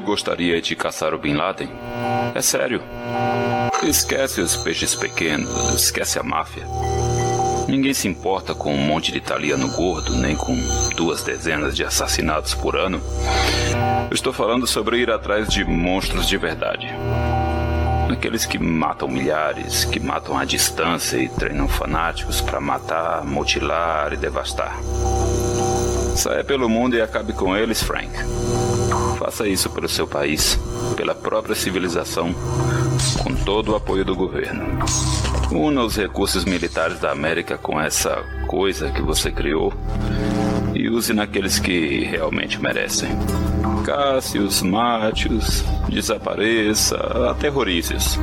gostaria de caçar o Bin Laden? É sério. Esquece os peixes pequenos, esquece a máfia. Ninguém se importa com um monte de italiano gordo, nem com duas dezenas de assassinatos por ano. Eu estou falando sobre ir atrás de monstros de verdade. Aqueles que matam milhares, que matam à distância e treinam fanáticos para matar, mutilar e devastar. Saia pelo mundo e acabe com eles, Frank. Faça isso pelo seu país, pela própria civilização, com todo o apoio do governo. Una os recursos militares da América com essa coisa que você criou e use naqueles que realmente merecem. Casse-os, mate-os, desapareça, aterrorize-os.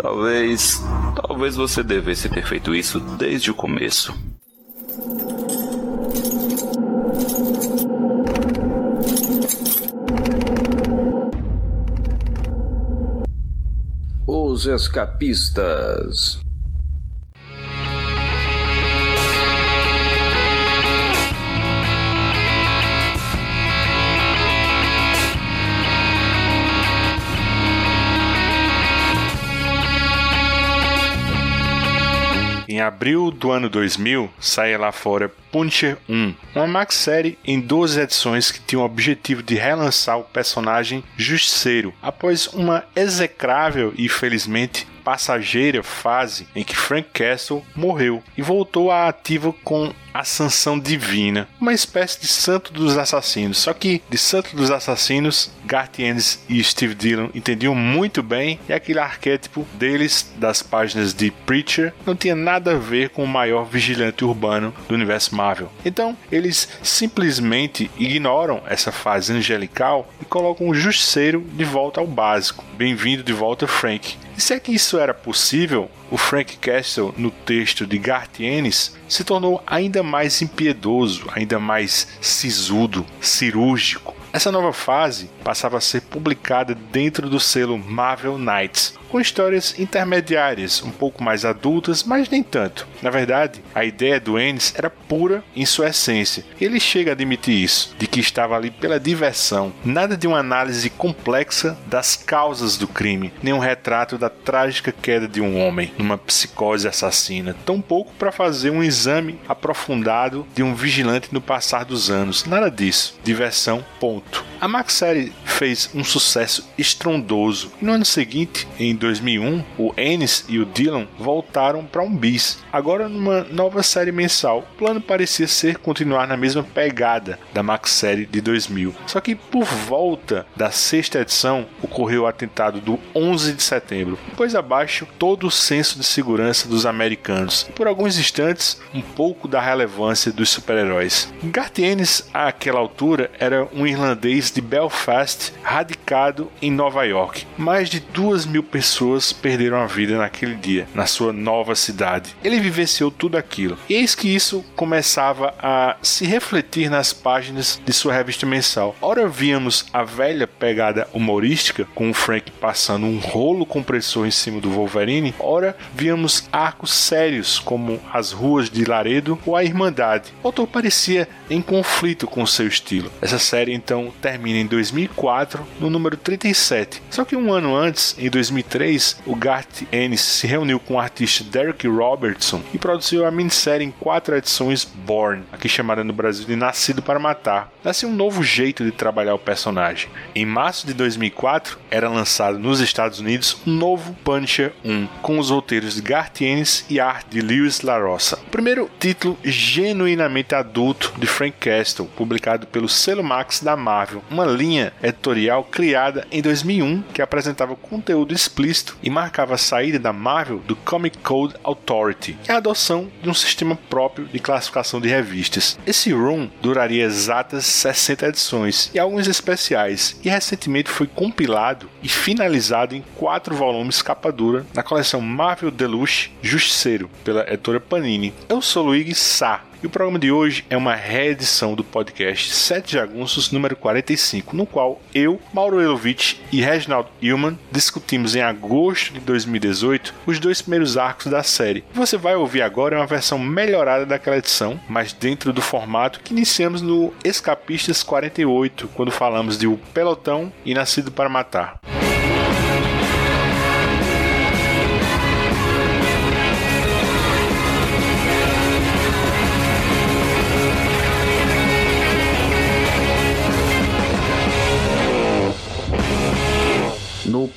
Talvez, talvez você devesse ter feito isso desde o começo. Os Escapistas. Abril do ano 2000, saía lá fora Punisher 1, uma maxi-série em 12 edições que tinha o objetivo de relançar o personagem Justiceiro, após uma execrável e, felizmente, passageira fase em que Frank Castle morreu e voltou à ativa com a sanção divina, uma espécie de santo dos assassinos. Só que de santo dos assassinos, Garth Ennis e Steve Dillon entendiam muito bem e aquele arquétipo deles das páginas de Preacher não tinha nada a ver com o maior vigilante urbano do universo Marvel. Então, eles simplesmente ignoram essa fase angelical e colocam o justiceiro de volta ao básico. Bem-vindo de volta, Frank. E se é que isso era possível, o Frank Castle, no texto de Garth Ennis, se tornou ainda mais impiedoso, ainda mais sisudo, cirúrgico. Essa nova fase passava a ser publicada dentro do selo Marvel Knights, com histórias intermediárias, um pouco mais adultas, mas nem tanto. Na verdade, a ideia do Ennis era pura em sua essência. Ele chega a admitir isso, de que estava ali pela diversão, nada de uma análise complexa das causas do crime, nem um retrato da trágica queda de um homem numa psicose assassina, tão pouco para fazer um exame aprofundado de um vigilante no passar dos anos. Nada disso. Diversão, ponto. A Max Série fez um sucesso estrondoso e no ano seguinte, em 2001, o Ennis e o Dylan voltaram para um bis, agora numa nova série mensal. O plano parecia ser continuar na mesma pegada da Max Série de 2000. Só que por volta da sexta edição ocorreu o atentado do 11 de setembro, depois abaixo todo o senso de segurança dos americanos por alguns instantes um pouco da relevância dos super-heróis. Garth Ennis, àquela altura, era um irlandês de Belfast radicado em Nova York. Mais de duas mil pessoas perderam a vida naquele dia, na sua nova cidade. Ele vivenciou tudo aquilo. Eis que isso começava a se refletir nas páginas de sua revista mensal. Ora víamos a velha pegada humorística, com o Frank passando um rolo compressor em cima do Wolverine, ora víamos arcos sérios, como As Ruas de Laredo ou A Irmandade. O autor parecia em conflito com seu estilo. Essa série então termina em 2004, no número 37. Só que um ano antes, em 2003, o Garth Ennis se reuniu com o artista Derek Robertson e produziu a minissérie em quatro edições Born, aqui chamada no Brasil de Nascido para Matar. Nasceu um novo jeito de trabalhar o personagem. Em março de 2004, era lançado nos Estados Unidos um novo Punisher 1, com os roteiros de Garth Ennis e arte de Lewis LaRossa. O primeiro título genuinamente adulto de Frank Castle, publicado pelo selo Max da Marvel, uma linha editorial criada em 2001 que apresentava conteúdo explícito e marcava a saída da Marvel do Comic Code Authority e a adoção de um sistema próprio de classificação de revistas. Esse run duraria exatas 60 edições e alguns especiais e recentemente foi compilado e finalizado em quatro volumes capa dura na coleção Marvel Deluxe Justiceiro pela editora Panini. Eu sou Luigi Sá E o programa de hoje é uma reedição do podcast Sete Jagunços número 45, no qual eu, Mauro Elovitch e Reginald Hillman discutimos em agosto de 2018 os dois primeiros arcos da série. Você vai ouvir agora uma versão melhorada daquela edição, mas dentro do formato que iniciamos no Escapistas 48, quando falamos de O Pelotão e Nascido para Matar.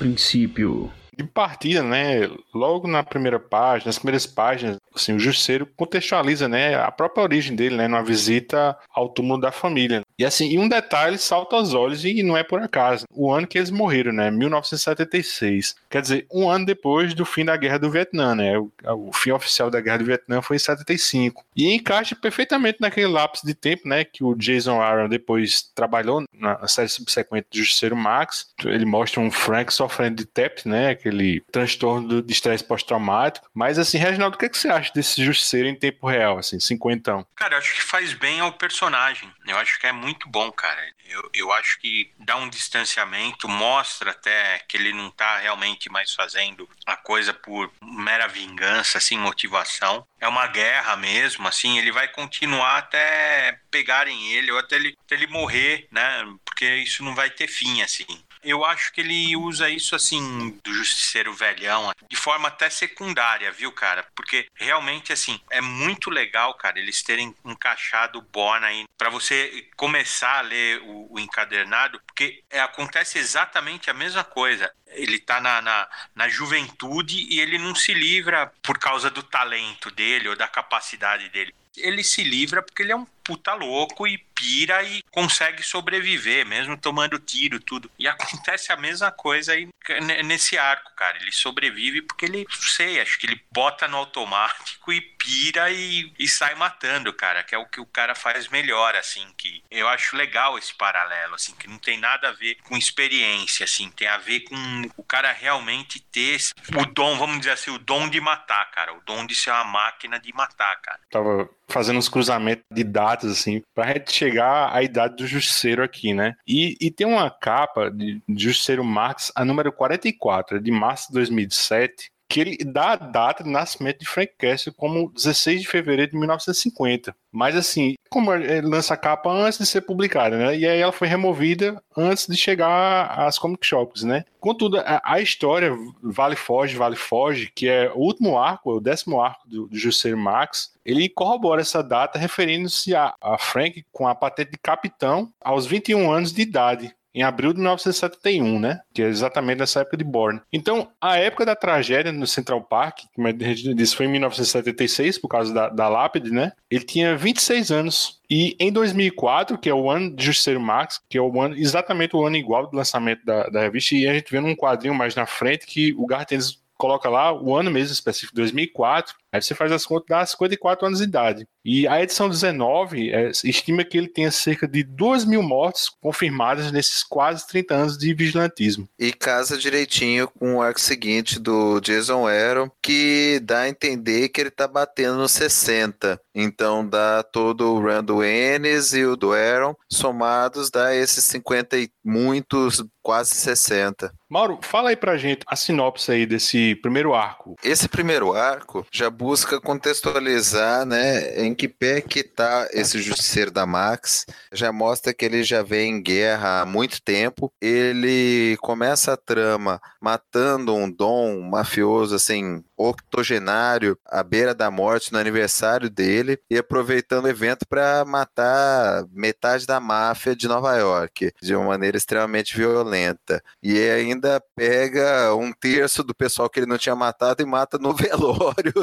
Princípio. De partida, né? Logo na primeira página, nas primeiras páginas, assim, o Justiceiro contextualiza, né, a própria origem dele, né, numa visita ao túmulo da família. E assim, e um detalhe salta aos olhos e não é por acaso. O ano que eles morreram, né, 1976. Quer dizer, um ano depois do fim da Guerra do Vietnã, né? O, o fim oficial da Guerra do Vietnã foi em 75. E encaixa perfeitamente naquele lapso de tempo, né, que o Jason Aaron depois trabalhou na série subsequente do Justiceiro Max. Ele mostra um Frank sofrendo de TEP, né, aquele transtorno de estresse pós-traumático. Mas assim, Reginaldo, o que, é que você acha desse Justiceiro em tempo real, assim, cinquentão? Cara, eu acho que faz bem ao personagem. Eu acho que é muito bom, cara. Eu, eu acho que dá um distanciamento, mostra até que ele não tá realmente mais fazendo a coisa por mera vingança, assim, motivação. É uma guerra mesmo, assim, ele vai continuar até pegarem ele ou até ele, até ele morrer, né? Porque isso não vai ter fim, assim. Eu acho que ele usa isso assim do justiceiro velhão de forma até secundária, viu, cara? Porque realmente assim é muito legal, cara, eles terem encaixado o Born aí para você começar a ler o, o encadernado, porque é, acontece exatamente a mesma coisa. Ele tá na, na, na juventude e ele não se livra por causa do talento dele ou da capacidade dele ele se livra porque ele é um puta louco e pira e consegue sobreviver, mesmo tomando tiro, tudo. E acontece a mesma coisa aí nesse arco, cara. Ele sobrevive porque ele, sei, acho que ele bota no automático e pira e, e sai matando, cara, que é o que o cara faz melhor, assim, que eu acho legal esse paralelo, assim, que não tem nada a ver com experiência, assim, tem a ver com o cara realmente ter o dom, vamos dizer assim, o dom de matar, cara, o dom de ser uma máquina de matar, cara. Tava fazendo uns cruzamentos de datas, assim, pra chegar à idade do Justiceiro aqui, né? E, e tem uma capa de Justiceiro Marx, a número 44, de março de 2007, que ele dá a data de nascimento de Frank Castle como 16 de fevereiro de 1950. Mas assim, como ele lança a capa antes de ser publicada, né? E aí ela foi removida antes de chegar às comic shops, né? Contudo, a, história Vale Foge, Vale Foge, que é o último arco, o décimo arco do, do Jusceiro Max, ele corrobora essa data referindo-se a, a Frank com a patente de capitão aos 21 anos de idade em abril de 1971, né? Que é exatamente nessa época de Born. Então, a época da tragédia no Central Park, como a gente disse, foi em 1976, por causa da, da lápide, né? Ele tinha 26 anos. E em 2004, que é o ano de Justiceiro Max, que é o ano, exatamente o ano igual do lançamento da, da revista, e a gente vê num quadrinho mais na frente que o Garth coloca lá o ano mesmo específico, 2004, aí você faz as contas, dá 54 anos de idade. E a edição 19 é, estima que ele tenha cerca de 2 mil mortes confirmadas nesses quase 30 anos de vigilantismo. E casa direitinho com o arco seguinte do Jason Aaron, que dá a entender que ele tá batendo nos 60. Então dá todo o run do Ennis e o do Aaron, somados dá esses 50 e muitos, quase 60. Mauro, fala aí pra gente a sinopse aí desse primeiro arco. Esse primeiro arco já busca contextualizar, né, em que pé que tá esse justiceiro da Max. Já mostra que ele já vem em guerra há muito tempo. Ele começa a trama matando um dom mafioso, assim, octogenário, à beira da morte no aniversário dele e aproveitando o evento para matar metade da máfia de Nova York de uma maneira extremamente violenta. E ainda pega um terço do pessoal que ele não tinha matado e mata no velório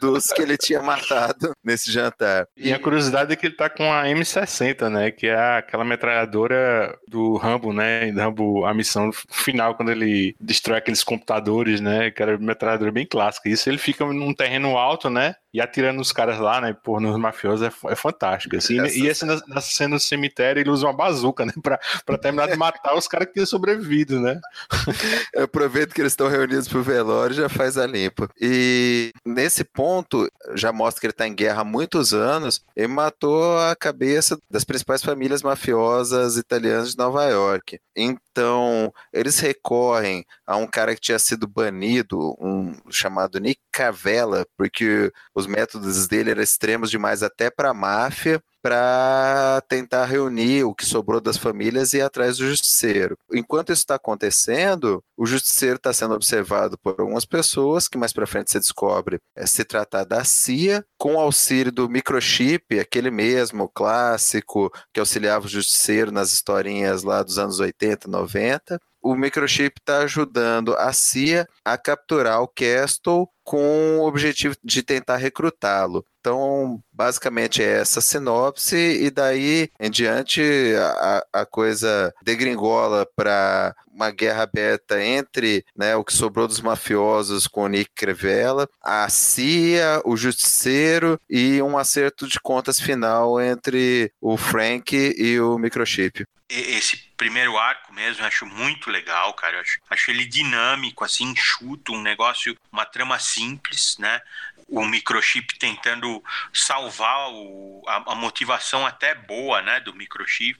dos que ele tinha matado nesse jantar. E a curiosidade é que ele tá com a M60, né? Que é aquela metralhadora do Rambo, né? Rambo, a missão final, quando ele destrói aqueles computadores, né? Que era uma metralhadora bem clássica. Isso ele fica num terreno alto, né? E atirando nos caras lá, né? Por nos mafiosos é, é fantástico. Assim, Essa... E essa na, cena do cemitério ele usa uma bazuca, né? Pra, pra terminar de matar os caras que tinham sobrevivido, né? Eu aproveito que eles estão reunidos pro velório e já faz a limpa. E nesse ponto, já mostra que ele tá em guerra há muitos anos, ele matou a cabeça das principais famílias mafiosas italianas de Nova York. Então, eles recorrem a um cara que tinha sido banido, um chamado Nick Cavella, porque os métodos dele eram extremos demais até para a máfia para tentar reunir o que sobrou das famílias e ir atrás do justiceiro. Enquanto isso está acontecendo, o justiceiro está sendo observado por algumas pessoas, que mais para frente se descobre é, se tratar da CIA, com auxílio do microchip, aquele mesmo clássico que auxiliava o justiceiro nas historinhas lá dos anos 80, 90 o microchip está ajudando a CIA a capturar o Castle com o objetivo de tentar recrutá-lo. Então, basicamente é essa sinopse, e daí em diante a, a coisa degringola para uma guerra aberta entre né, o que sobrou dos mafiosos com o Nick Crevella, a CIA, o Justiceiro e um acerto de contas final entre o Frank e o Microchip. Esse primeiro arco mesmo eu acho muito legal, cara. Eu acho, acho ele dinâmico, assim, enxuto, um negócio, uma trama simples, né? o microchip tentando salvar o, a, a, motivação até boa né, do microchip,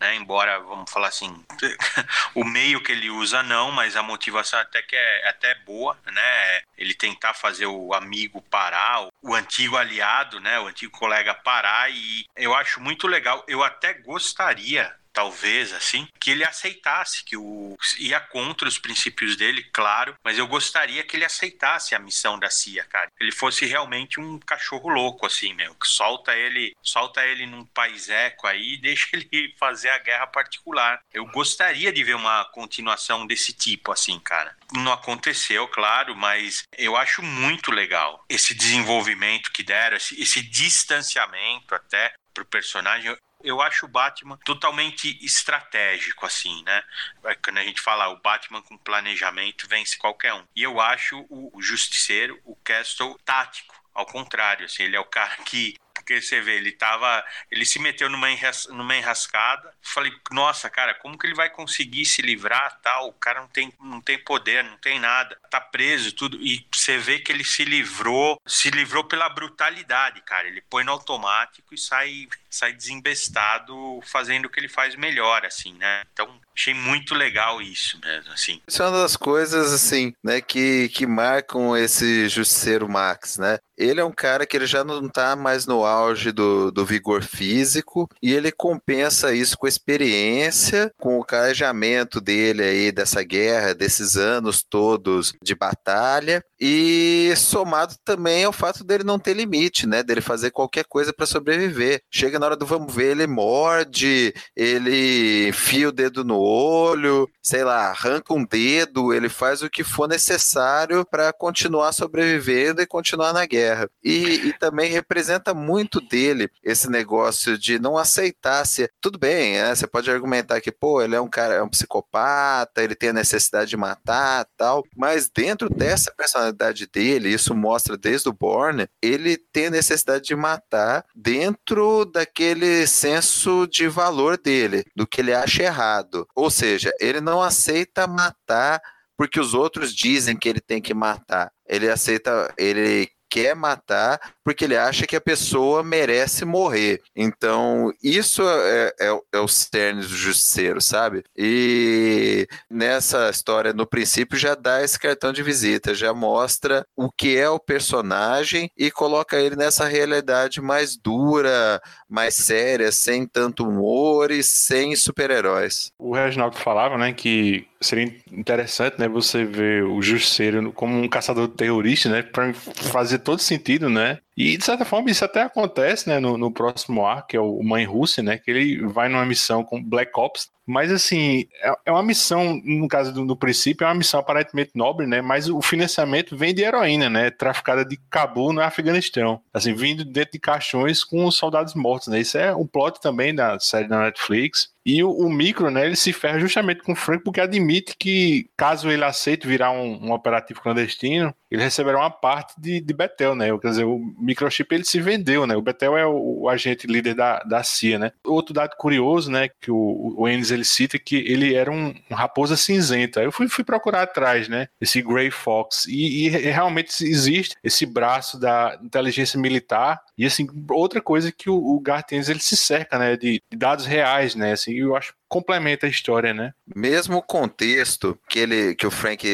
né, embora, vamos falar assim, o meio que ele usa não, mas a motivação até que é até boa, né, ele tentar fazer o amigo parar, o antigo aliado, né, o antigo colega parar e eu acho muito legal, eu até gostaria talvez assim, que ele aceitasse que o ia contra os princípios dele, claro, mas eu gostaria que ele aceitasse a missão da CIA, cara. Ele fosse realmente um cachorro louco assim, meu, que solta ele, solta ele num país eco aí e deixa ele fazer a guerra particular. Eu gostaria de ver uma continuação desse tipo assim, cara. Não aconteceu, claro, mas eu acho muito legal esse desenvolvimento que deram, esse, esse distanciamento até pro personagem eu acho o Batman totalmente estratégico, assim, né? É, quando a gente fala o Batman com planejamento vence qualquer um. E eu acho o, Justiceiro, o Castle, tático. Ao contrário, assim, ele é o cara que porque você vê, ele tava. Ele se meteu numa, enras, numa enrascada. Falei, nossa, cara, como que ele vai conseguir se livrar tal? O cara não tem, não tem poder, não tem nada. Tá preso, tudo. E você vê que ele se livrou, se livrou pela brutalidade, cara. Ele põe no automático e sai, sai desembestado fazendo o que ele faz melhor, assim, né? Então, Achei muito legal isso mesmo, assim. Isso é uma das coisas, assim, né, que, que marcam esse Justiceiro Max, né? Ele é um cara que ele já não tá mais no auge do, do vigor físico e ele compensa isso com a experiência, com o carajamento dele aí dessa guerra, desses anos todos de batalha e somado também ao fato dele não ter limite, né? Dele fazer qualquer coisa para sobreviver. Chega na hora do vamos ver, ele morde, ele enfia o dedo no olho, sei lá, arranca um dedo, ele faz o que for necessário para continuar sobrevivendo e continuar na guerra. E, e, também representa muito dele esse negócio de não aceitar se. Tudo bem, né? você pode argumentar que, pô, ele é um cara, é um psicopata, ele tem a necessidade de matar tal, mas dentro dessa personalidade dele, isso mostra desde o Born, ele tem a necessidade de matar dentro daquele senso de valor dele, do que ele acha errado. Ou seja, ele não aceita matar porque os outros dizem que ele tem que matar. Ele aceita, ele quer matar porque ele acha que a pessoa merece morrer. Então, isso é, é, é o cerne do justiceiro, sabe? E nessa história, no princípio, já dá esse cartão de visita, já mostra o que é o personagem e coloca ele nessa realidade mais dura, mais séria, sem tanto humor e sem super-heróis. O Reginaldo falava, né, que seria interessante, né, você ver o Justiceiro como um caçador terrorista, né, para fazer todo sentido, né? E, de certa forma, isso até acontece, né, no, no próximo arco, que é o Mãe Rússia, né, que ele vai numa missão com Black Ops, mas, assim, é, é uma missão, no caso do, princípio, é uma missão aparentemente nobre, né, mas o financiamento vem de heroína, né, traficada de Cabul no Afeganistão, assim, vindo dentro de caixões com os soldados mortos, né, isso é um plot também da série da Netflix, e o, o, Micro, né, ele se ferra justamente com o Frank porque admite que, caso ele aceite virar um, um operativo clandestino, ele receberá uma parte de, de Betel, né? Quer dizer, o microchip ele se vendeu, né? O Betel é o, o agente líder da, da CIA, né? Outro dado curioso, né, que o, o Ennis ele cita que ele era um, um raposa cinzenta. Eu fui, fui procurar atrás, né? Esse Grey Fox e, e realmente existe esse braço da inteligência militar e assim outra coisa que o, o Garth Ennis ele se cerca, né, de, de dados reais, né? Assim, eu acho complementa a história, né? Mesmo o contexto que ele que o Frank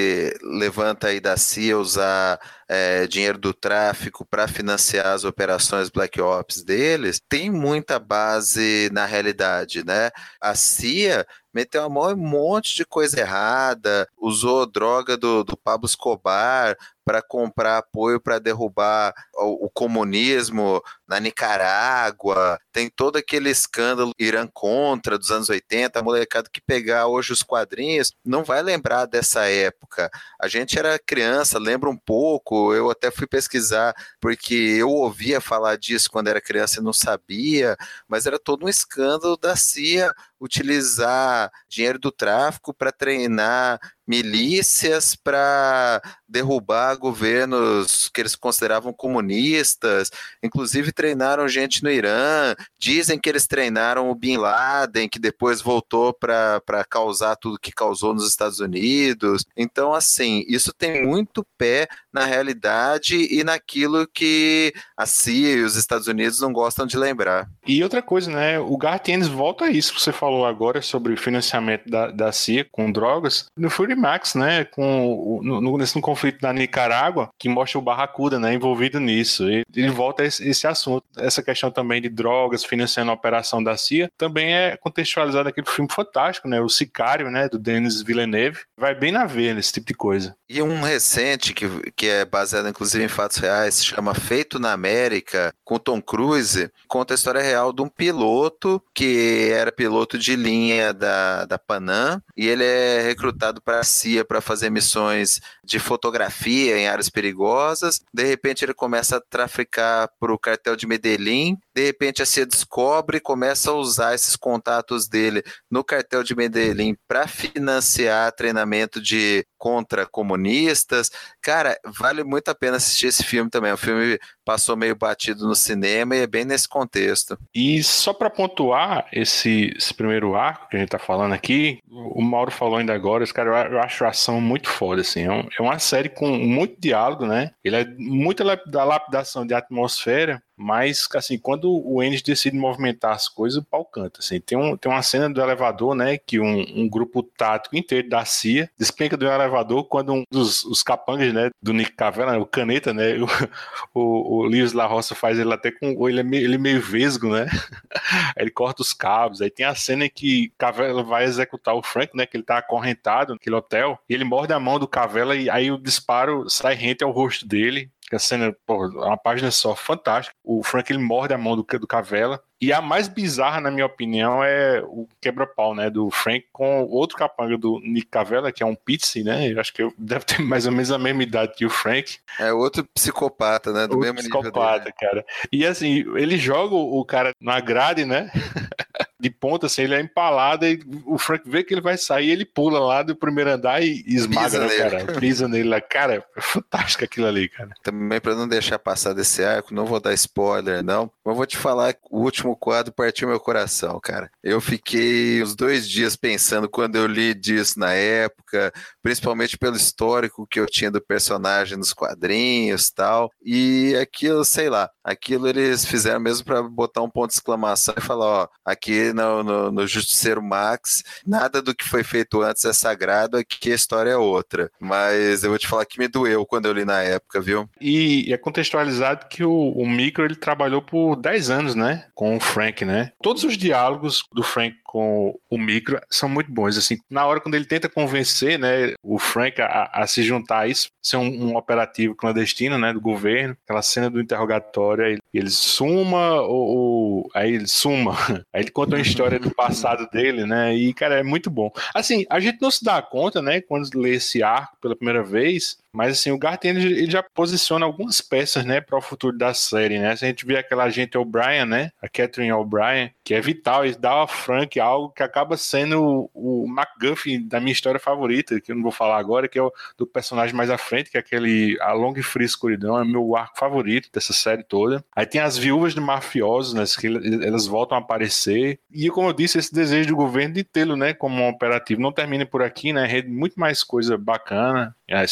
levanta aí da CIA usar é, dinheiro do tráfico para financiar as operações Black Ops deles, tem muita base na realidade, né? A CIA meteu a mão em um monte de coisa errada, usou droga do, do Pablo Escobar para comprar apoio para derrubar o, o, comunismo na Nicarágua, tem todo aquele escândalo Irã contra dos anos 80, a molecada que pegar hoje os quadrinhos. Não vai lembrar dessa época. A gente era criança, lembra um pouco, eu até fui pesquisar porque eu ouvia falar disso quando era criança e não sabia, mas era todo um escândalo da CIA utilizar dinheiro do tráfico para treinar milícias para derrubar governos que eles consideravam comunistas, inclusive treinaram gente no Irã, dizem que eles treinaram o Bin Laden, que depois voltou para causar tudo que causou nos Estados Unidos. Então, assim, isso tem muito pé na realidade e naquilo que a CIA e os Estados Unidos não gostam de lembrar. E outra coisa, né? O Gartienes volta a isso que você falou agora sobre o financiamento da, da CIA com drogas. No Fury Max, né? Com, no, no, nesse conflito da Nicarágua, que mostra o Barracuda, né? Envolvido nisso. E ele volta a esse, esse assunto. Essa questão também de drogas financiando a operação da CIA também é contextualizado naquele filme fantástico, né? O Sicário, né? Do Denis Villeneuve. Vai bem na veia nesse tipo de coisa. E um recente, que, que é baseado inclusive em fatos reais, se chama Feito na América, com Tom Cruise, conta a história real de um piloto que era piloto de linha da, da Panam e ele é recrutado para para fazer missões de fotografia em áreas perigosas. De repente ele começa a traficar para o cartel de Medellín. De repente a CIA descobre e começa a usar esses contatos dele no cartel de Medellín para financiar treinamento de contra comunistas. Cara, vale muito a pena assistir esse filme também. O filme passou meio batido no cinema e é bem nesse contexto. E só para pontuar esse, esse, primeiro arco que a gente tá falando aqui, o Mauro falou ainda agora, esse cara, eu acho a ação muito foda, assim. É, é uma série com muito diálogo, né? Ele é muito da lapidação de atmosfera, mas, assim, quando o Ennis decide movimentar as coisas, o pau canta, assim. Tem, um, tem uma cena do elevador, né, que um, um grupo tático inteiro da CIA despenca do elevador quando um dos os capangas, né, do Nick Cavella, o Caneta, né, o, o, o Lewis La Roça faz ele até com... Ele é meio, ele é meio vesgo, né? aí ele corta os cabos. Aí tem a cena que Cavella vai executar o Frank, né, que ele tá acorrentado naquele hotel, e ele morde a mão do Cavella e aí o disparo sai rente ao rosto dele a cena, pô, é uma página só fantástica. O Frank ele morde a mão do, do Cavela. E a mais bizarra, na minha opinião, é o quebra-pau, né? Do Frank com outro capanga do Nick Cavella, que é um Pizzi, né? Eu acho que deve ter mais ou menos a mesma idade que o Frank. É outro psicopata, né? Do outro mesmo psicopata, nível cara. E assim, ele joga o cara na grade, né? de ponta, assim, ele é empalado e o Frank vê que ele vai sair, ele pula lá do primeiro andar e esmaga, né, cara? Pisa nele lá. Cara, é fantástico aquilo ali, cara. Também para não deixar passar desse arco, não vou dar spoiler, não, mas vou te falar que o último quadro partiu meu coração, cara. Eu fiquei uns dois dias pensando quando eu li disso na época, principalmente pelo histórico que eu tinha do personagem nos quadrinhos tal, e aquilo, sei lá, aquilo eles fizeram mesmo para botar um ponto de exclamação e falar, ó, aqui no, no, no, Justiceiro Max, nada do que foi feito antes é sagrado, aqui a história é outra. Mas eu vou te falar que me doeu quando eu li na época, viu? E é contextualizado que o, o Micro ele trabalhou por 10 anos, né? Com o Frank, né? Todos os diálogos do Frank com o Micro são muito bons. Assim, na hora quando ele tenta convencer, né, o Frank a, a se juntar a isso, ser um, um, operativo clandestino, né, do governo, aquela cena do interrogatório, ele, ele suma ou, ou aí ele suma, aí ele conta uma história do passado dele, né, e cara é muito bom. Assim, a gente não se dá conta, né, quando lê esse arco pela primeira vez, Mas assim, o Garth Ennis, ele já posiciona algumas peças, né, para o futuro da série, né? Se a gente vê aquela agente O'Brien, né, a Catherine O'Brien, que é vital e dá ao Frank algo que acaba sendo o, o MacGuffin da minha história favorita, que eu não vou falar agora, que é o do personagem mais à frente, que é aquele A Longa e Fria Escuridão, é meu arco favorito dessa série toda. Aí tem as viúvas de mafiosos, né, que elas voltam a aparecer. E como eu disse, esse desejo do governo de tê-lo, né, como um operativo não termina por aqui, né, muito mais coisa bacana. É,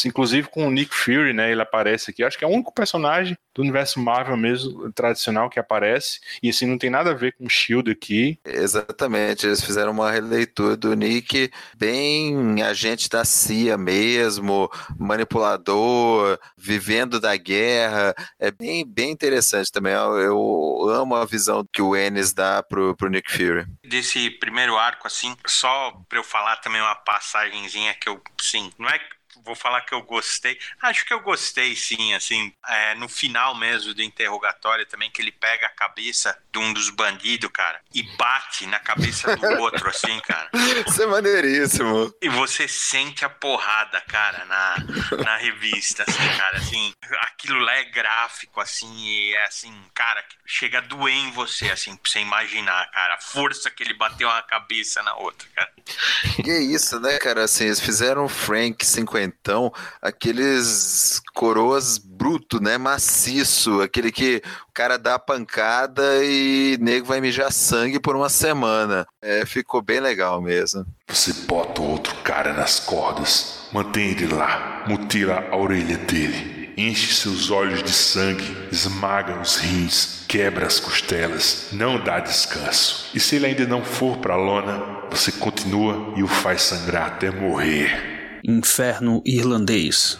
inclusive com o Nick Fury, né? Ele aparece aqui. Acho que é o único personagem do universo Marvel mesmo, tradicional, que aparece. E assim, não tem nada a ver com o Shield aqui. Exatamente. Eles fizeram uma releitura do Nick bem agente da CIA mesmo, manipulador, vivendo da guerra. É bem, bem interessante também. Eu, eu amo a visão que o Ennis dá pro, pro Nick Fury. Desse primeiro arco, assim, só pra eu falar também uma passagenzinha que eu, sim, não é vou falar que eu gostei. Acho que eu gostei, sim, assim, é, no final mesmo do interrogatório também, que ele pega a cabeça de um dos bandidos, cara, e bate na cabeça do outro, assim, cara. Isso é maneiríssimo. E você sente a porrada, cara, na, na revista, assim, cara, assim, aquilo lá é gráfico, assim, e é assim, cara, chega a doer em você, assim, pra você imaginar, cara, a força que ele bateu uma cabeça na outra, cara. Que isso, né, cara, assim, eles fizeram o Frank 50 então, aqueles coroas bruto, né? Maciço, aquele que o cara dá a pancada e nego vai mijar sangue por uma semana. É, ficou bem legal mesmo. Você bota outro cara nas cordas, mantém ele lá, mutila a orelha dele, enche seus olhos de sangue, esmaga os rins, quebra as costelas, não dá descanso. E se ele ainda não for pra lona, você continua e o faz sangrar até morrer. Inferno Irlandês.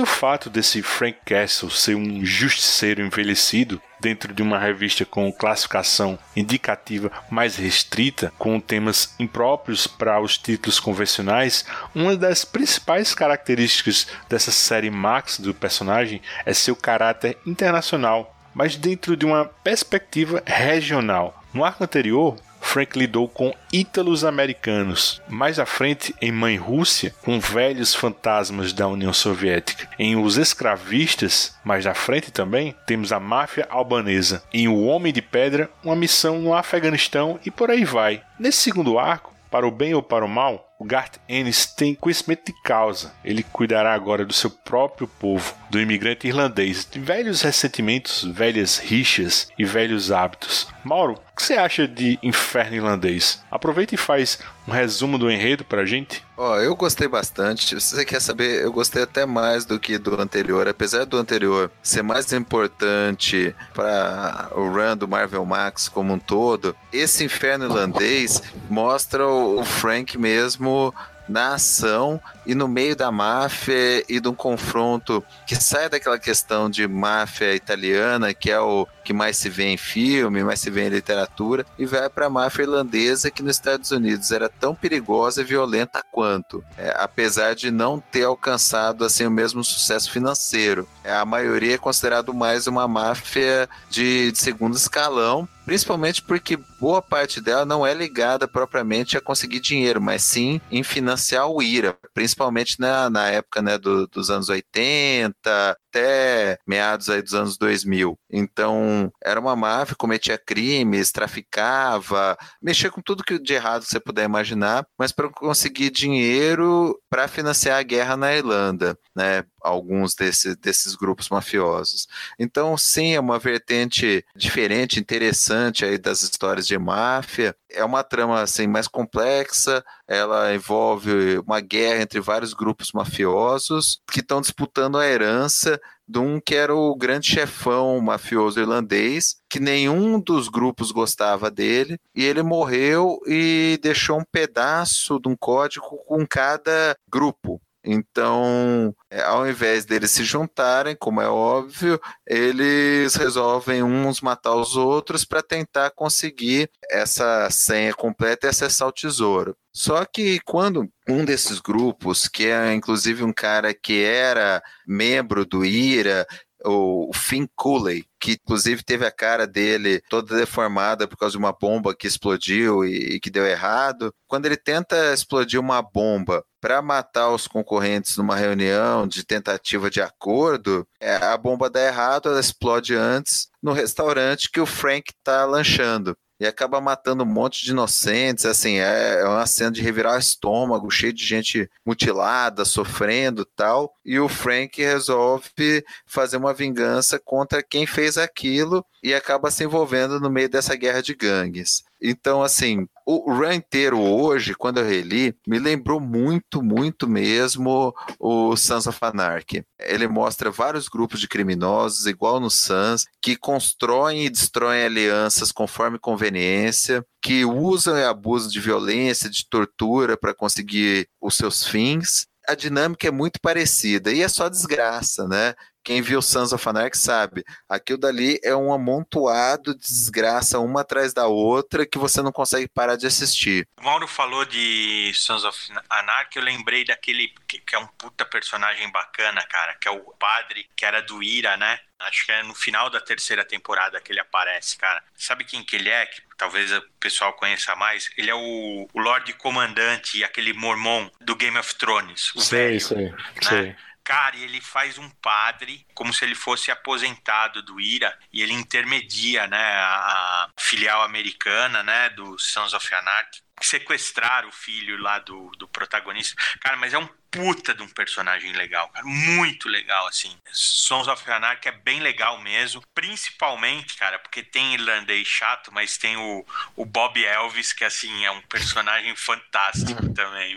Do fato desse Frank Castle ser um justiceiro envelhecido dentro de uma revista com classificação indicativa mais restrita, com temas impróprios para os títulos convencionais, uma das principais características dessa série Max do personagem é seu caráter internacional, mas dentro de uma perspectiva regional. No arco anterior, Frank lidou com ítalos americanos. Mais à frente, em Mãe Rússia, com velhos fantasmas da União Soviética. Em Os Escravistas, mais à frente também, temos a máfia albanesa. Em O Homem de Pedra, uma missão no Afeganistão e por aí vai. Nesse segundo arco, para o bem ou para o mal, o Garth Ennis tem conhecimento de causa. Ele cuidará agora do seu próprio povo, do imigrante irlandês, de velhos ressentimentos, velhas rixas e velhos hábitos. Mauro, que você acha de Inferno Irlandês? Aproveita e faz um resumo do enredo pra gente. Ó, oh, eu gostei bastante. Se você quer saber, eu gostei até mais do que do anterior. Apesar do anterior ser mais importante para o run do Marvel Max como um todo, esse Inferno Irlandês mostra o Frank mesmo mesmo na ação e no meio da máfia e de um confronto que sai daquela questão de máfia italiana, que é o que mais se vê em filme, mais se vê em literatura, e vai para a máfia irlandesa, que nos Estados Unidos era tão perigosa e violenta quanto, é, apesar de não ter alcançado assim o mesmo sucesso financeiro. É, a maioria é considerado mais uma máfia de, de segundo escalão, principalmente porque boa parte dela não é ligada propriamente a conseguir dinheiro, mas sim em financiar o IRA, principalmente na, na época né, do, dos anos 80 até meados aí dos anos 2000. Então, era uma máfia, cometia crimes, traficava, mexia com tudo que de errado você puder imaginar, mas para conseguir dinheiro para financiar a guerra na Irlanda, né? alguns desse, desses grupos mafiosos. Então, sim, é uma vertente diferente, interessante aí das histórias de máfia. É uma trama assim mais complexa, ela envolve uma guerra entre vários grupos mafiosos que estão disputando a herança de um que era o grande chefão mafioso irlandês, que nenhum dos grupos gostava dele, e ele morreu e deixou um pedaço de um código com cada grupo. Então, é, ao invés deles se juntarem, como é óbvio, eles resolvem uns matar os outros para tentar conseguir essa senha completa e acessar o tesouro. Só que quando um desses grupos, que é inclusive um cara que era membro do IRA, o Finn Cooley, que inclusive teve a cara dele toda deformada por causa de uma bomba que explodiu e, e que deu errado. Quando ele tenta explodir uma bomba para matar os concorrentes numa reunião de tentativa de acordo, é, a bomba dá errado, ela explode antes no restaurante que o Frank está lanchando e acaba matando um monte de inocentes. Assim, é, é uma cena de revirar o estômago, cheio de gente mutilada, sofrendo tal. E o Frank resolve fazer uma vingança contra quem fez aquilo e acaba se envolvendo no meio dessa guerra de gangues. Então, assim, o run inteiro hoje, quando eu reli, me lembrou muito, muito mesmo o Sons of Anarchy. Ele mostra vários grupos de criminosos, igual no Sans, que constroem e destroem alianças conforme conveniência, que usam e abusam de violência, de tortura para conseguir os seus fins a dinâmica é muito parecida e é só desgraça, né? Quem viu Sons of Anarchy sabe, aquilo dali é um amontoado de desgraça uma atrás da outra que você não consegue parar de assistir. O Mauro falou de Sons of Anarchy, eu lembrei daquele que, que é um puta personagem bacana, cara, que é o padre, que era do Ira, né? Acho que é no final da terceira temporada que ele aparece, cara. Sabe quem que ele é? Que talvez o pessoal conheça mais. Ele é o, o Lorde Comandante, aquele mormon do Game of Thrones. O sei, velho, sei, né? sei. Cara, e ele faz um padre como se ele fosse aposentado do IRA e ele intermedia, né, a, a filial americana, né, do Sons of Anarchy sequestrar o filho lá do, do protagonista. Cara, mas é um puta de um personagem legal, cara. Muito legal, assim. Sons of Anarchy é bem legal mesmo. Principalmente, cara, porque tem irlandês chato, mas tem o, o Bob Elvis, que, assim, é um personagem fantástico também.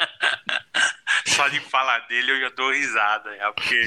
Só de falar dele eu já dou risada, já, porque,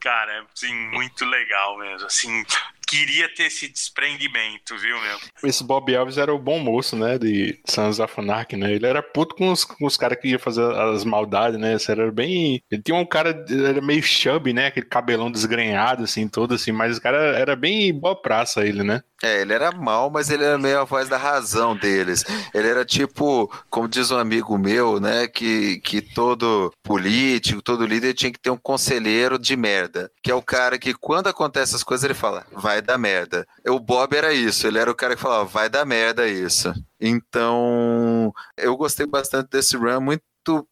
cara, é, assim, muito legal mesmo. Assim, queria ter esse desprendimento, viu, meu? Esse Bob Elvis era o bom moço, né, de Sons of né? Ele era puto com os, com os caras que iam fazer as maldades, né? Esse era bem... Ele tinha um cara, era meio chubby, né? Aquele cabelão desgrenhado, assim, todo assim, mas o cara era bem boa praça, ele, né? É, ele era mal, mas ele era meio a voz da razão deles. Ele era tipo, como diz um amigo meu, né, que, que todo político, todo líder tinha que ter um conselheiro de merda, que é o cara que quando acontece as coisas ele fala, vai dar merda. O Bob era isso, ele era o cara que falava, vai dar merda isso. Então, eu gostei bastante desse run, muito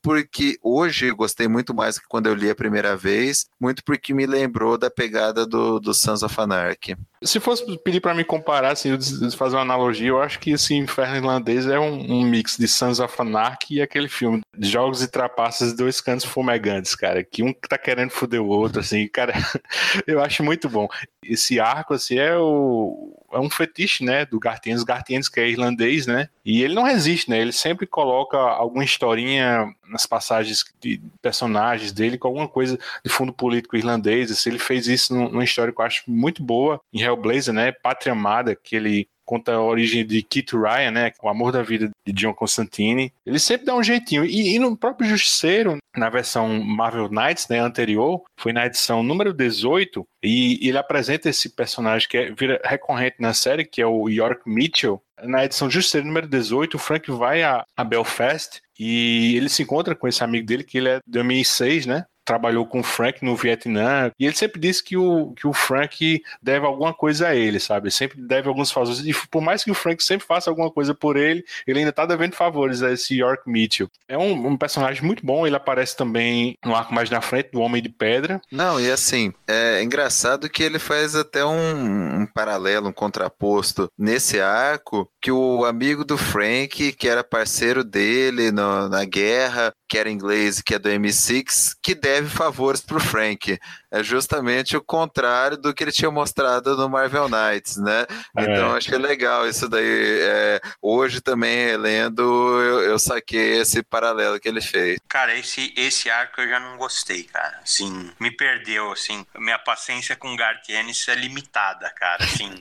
porque hoje gostei muito mais que quando eu li a primeira vez, muito porque me lembrou da pegada do, do Sons of Anarchy. Se fosse pedir para me comparar, assim, fazer uma analogia, eu acho que esse Inferno Irlandês é um, um, mix de Sons of Anarchy e aquele filme Jogos e Trapaças de Dois Cantos Fumegantes, cara, que um tá querendo foder o outro, assim, cara, eu acho muito bom. Esse arco, assim, é o é um fetiche, né, do Gartienes, Gartienes que é irlandês, né, e ele não resiste, né, ele sempre coloca alguma historinha nas passagens de personagens dele com alguma coisa de fundo político irlandês, assim, ele fez isso numa história que eu acho muito boa, em Hellblazer, né, Pátria Amada, que ele conta a origem de Kit Ryan, né? O amor da vida de John Constantine. Ele sempre dá um jeitinho. E, e, no próprio Justiceiro, na versão Marvel Knights, né, anterior, foi na edição número 18, e ele apresenta esse personagem que é, vira recorrente na série, que é o York Mitchell. Na edição Justiceiro número 18, o Frank vai a, a Belfast e ele se encontra com esse amigo dele, que ele é de 2006, né? Trabalhou com o Frank no Vietnã, e ele sempre disse que o, que o Frank deve alguma coisa a ele, sabe? Sempre deve alguns favores. E por mais que o Frank sempre faça alguma coisa por ele, ele ainda tá devendo favores a esse York Mitchell. É um, um personagem muito bom, ele aparece também no arco mais na frente do Homem de Pedra. Não, e assim, é engraçado que ele faz até um, um paralelo, um contraposto nesse arco, que o amigo do Frank, que era parceiro dele no, na guerra, que era inglês e que é do M6, que deve favores pro Frank. É justamente o contrário do que ele tinha mostrado no Marvel Knights, né? É. Então acho que é legal isso daí. É, hoje também, lendo, eu, eu, saquei esse paralelo que ele fez. Cara, esse, esse arco eu já não gostei, cara. Assim, me perdeu, assim. Minha paciência com Garth Ennis é limitada, cara. Assim,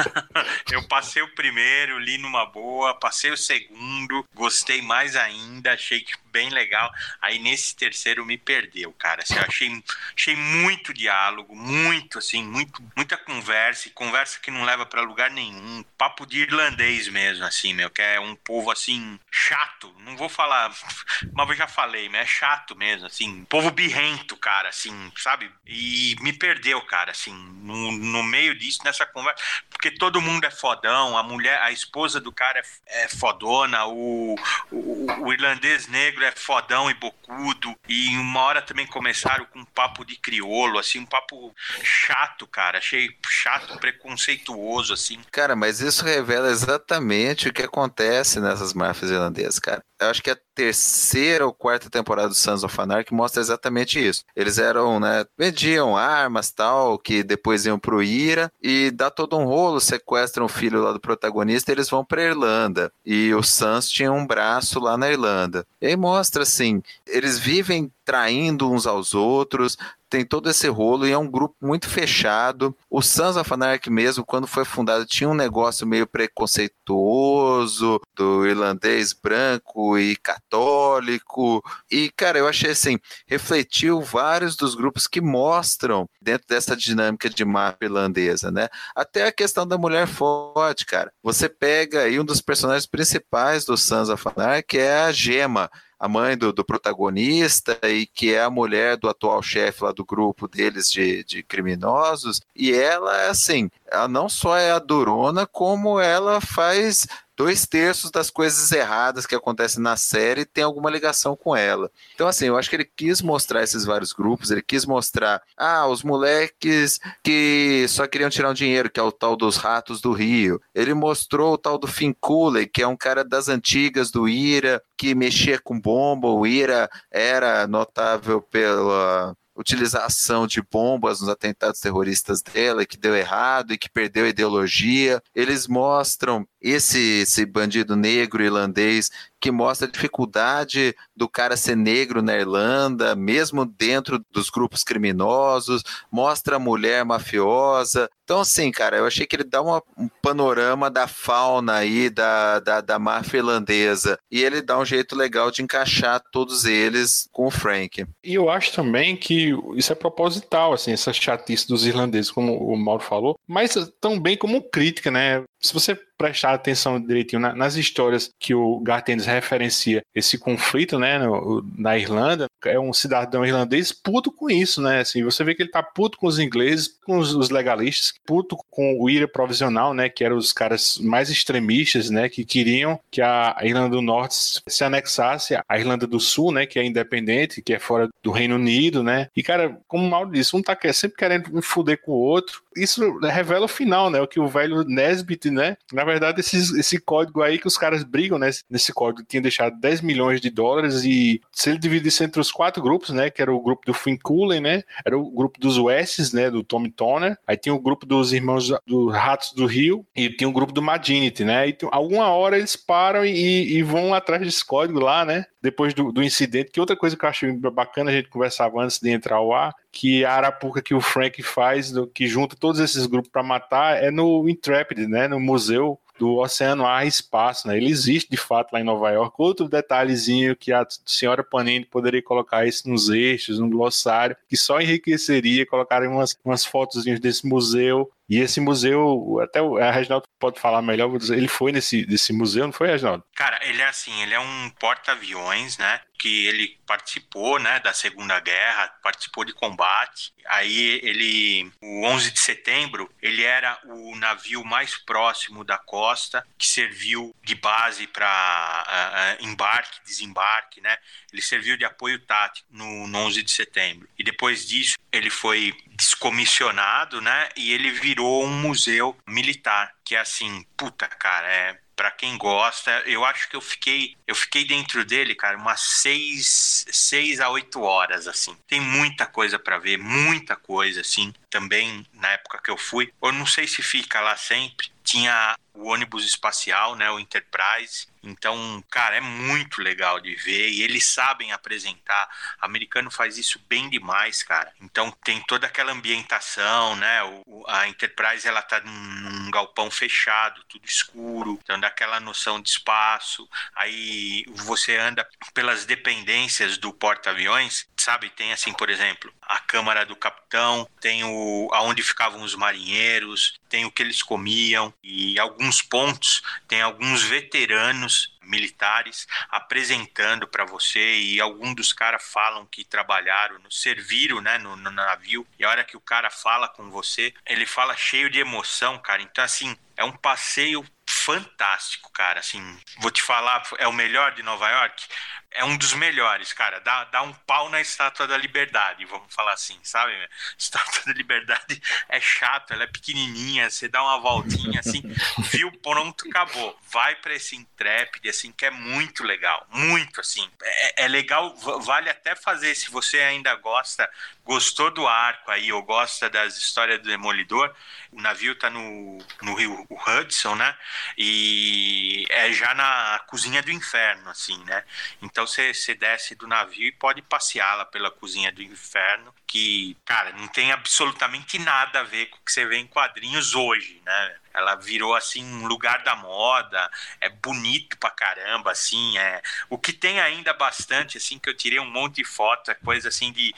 eu passei o primeiro, li numa boa, passei o segundo, gostei mais ainda, achei bem legal. Aí nesse terceiro me perdeu, cara. Assim, eu achei, achei muito diálogo, muito, assim, muito, muita conversa, e conversa que não leva para lugar nenhum. Papo de irlandês mesmo, assim, meu, que é um povo, assim, chato. Não vou falar, mas eu já falei, mas é chato mesmo, assim. Povo birrento, cara, assim, sabe? E me perdeu, cara, assim, no, no meio disso, nessa conversa porque todo mundo é fodão, a mulher, a esposa do cara é, é fodona, o, o, o, irlandês negro é fodão e bocudo, e uma hora também começaram com um papo de criolo, assim, um papo chato, cara, achei chato, preconceituoso, assim. Cara, mas isso revela exatamente o que acontece nessas máfias irlandesas, cara. Eu acho que a terceira ou quarta temporada do Sons of Anarchy mostra exatamente isso. Eles eram, né, vendiam armas, tal, que depois iam pro Ira, e dá todo um rolo sequestram o filho lá do protagonista, eles vão para Irlanda. E o Sans tinha um braço lá na Irlanda. E aí mostra assim, eles vivem traindo uns aos outros, tem todo esse rolo e é um grupo muito fechado. O Sons of mesmo, quando foi fundado, tinha um negócio meio preconceituoso do irlandês branco e católico. E, cara, eu achei assim, refletiu vários dos grupos que mostram dentro dessa dinâmica de mapa irlandesa, né? Até a questão da mulher forte, cara. Você pega aí um dos personagens principais do Sons of Anarchy, é a Gema a mãe do, do, protagonista e que é a mulher do atual chefe lá do grupo deles de, de criminosos. E ela, assim, ela não só é a durona, como ela faz dois terços das coisas erradas que acontecem na série tem alguma ligação com ela. Então, assim, eu acho que ele quis mostrar esses vários grupos, ele quis mostrar, ah, os moleques que só queriam tirar um dinheiro, que é o tal dos ratos do Rio. Ele mostrou o tal do Finn que é um cara das antigas do Ira, que mexia com bomba. O Ira era notável pela utilização de bombas nos atentados terroristas dela, que deu errado e que perdeu a ideologia. Eles mostram esse, esse bandido negro irlandês que mostra a dificuldade do cara ser negro na Irlanda, mesmo dentro dos grupos criminosos, mostra a mulher mafiosa. Então, assim, cara, eu achei que ele dá uma, um panorama da fauna aí, da, da, da máfia irlandesa, e ele dá um jeito legal de encaixar todos eles com o Frank. E eu acho também que isso é proposital, assim, essa chatice dos irlandeses, como o Mauro falou, mas também como crítica, né? Se você prestar atenção direitinho na, nas histórias que o Gartendes referencia esse conflito, né, no, na Irlanda, é um cidadão irlandês puto com isso, né, assim, você vê que ele tá puto com os ingleses, com os, os legalistas, puto com o IRA provisional, né, que eram os caras mais extremistas, né, que queriam que a Irlanda do Norte se anexasse à Irlanda do Sul, né, que é independente, que é fora do Reino Unido, né, e cara, como o Mauro disse, um tá sempre querendo fuder com o outro, isso revela o final, né, o que o velho Nesbitt, né, na verdade, esse, código aí que os caras brigam, né? Nesse código tinha deixado 10 milhões de dólares e se ele dividisse entre os quatro grupos, né? Que era o grupo do Finn Coolen, né? Era o grupo dos Wesses, né? Do Tommy Toner. Aí tinha o grupo dos irmãos dos Ratos do Rio e tinha o grupo do Madinity, né? E alguma hora eles param e, e vão atrás desse código lá, né? Depois do, do incidente, que outra coisa que eu acho bacana a gente conversava antes de entrar ao ar, que a arapuca que o Frank faz, que junta todos esses grupos para matar, é no Intrepid, né? No museu do Oceano Ar e Espaço, né? Ele existe de fato lá em Nova York. Outro detalhezinho que a senhora Panini poderia colocar isso nos eixos, no glossário, que só enriqueceria, colocar umas, umas fotos desse museu e esse museu, até o Reginaldo pode falar melhor, ele foi nesse, nesse museu, não foi, Reginaldo? Cara, ele é assim, ele é um porta-aviões, né? Que ele participou, né, da Segunda Guerra, participou de combate. Aí ele, o 11 de setembro, ele era o navio mais próximo da costa, que serviu de base para embarque, desembarque, né? Ele serviu de apoio tático no, no 11 de setembro. E depois disso, ele foi descomissionado, né? E ele virou um museu militar, que é assim, puta, cara, é para quem gosta, eu acho que eu fiquei, eu fiquei dentro dele, cara, umas seis, seis a oito horas, assim. Tem muita coisa para ver, muita coisa, assim. Também na época que eu fui, eu não sei se fica lá sempre. Tinha o ônibus espacial, né, o Enterprise. Então, cara, é muito legal de ver e eles sabem apresentar. O americano faz isso bem demais, cara. Então tem toda aquela ambientação, né? O, a Enterprise ela tá num, galpão fechado, tudo escuro, então dá aquela noção de espaço. Aí você anda pelas dependências do porta-aviões, sabe? Tem assim, por exemplo, a câmara do capitão, tem o aonde ficavam os marinheiros, tem o que eles comiam e alguns pontos tem alguns veteranos militares apresentando para você e alguns dos caras falam que trabalharam, serviram né, no, no, navio e a hora que o cara fala com você, ele fala cheio de emoção, cara. Então, assim, é um passeio fantástico, cara. Assim, vou te falar, é o melhor de Nova York é um dos melhores, cara. Dá, dá um pau na Estátua da Liberdade, vamos falar assim, sabe? Estátua da Liberdade é chato, ela é pequenininha, você dá uma voltinha assim, viu, pronto, acabou. Vai para esse Intrepid, assim, que é muito legal, muito, assim. É, é legal, vale até fazer, se você ainda gosta, gostou do arco aí, ou gosta das histórias do Demolidor, o navio tá no, no rio Hudson, né? E é já na cozinha do inferno, assim, né? Então você, você desce do navio e pode passeá-la pela cozinha do inferno, que, cara, não tem absolutamente nada a ver com o que você vê em quadrinhos hoje, né? Ela virou assim um lugar da moda, é bonito pra caramba, assim, é. O que tem ainda bastante, assim, que eu tirei um monte de foto, é coisa assim de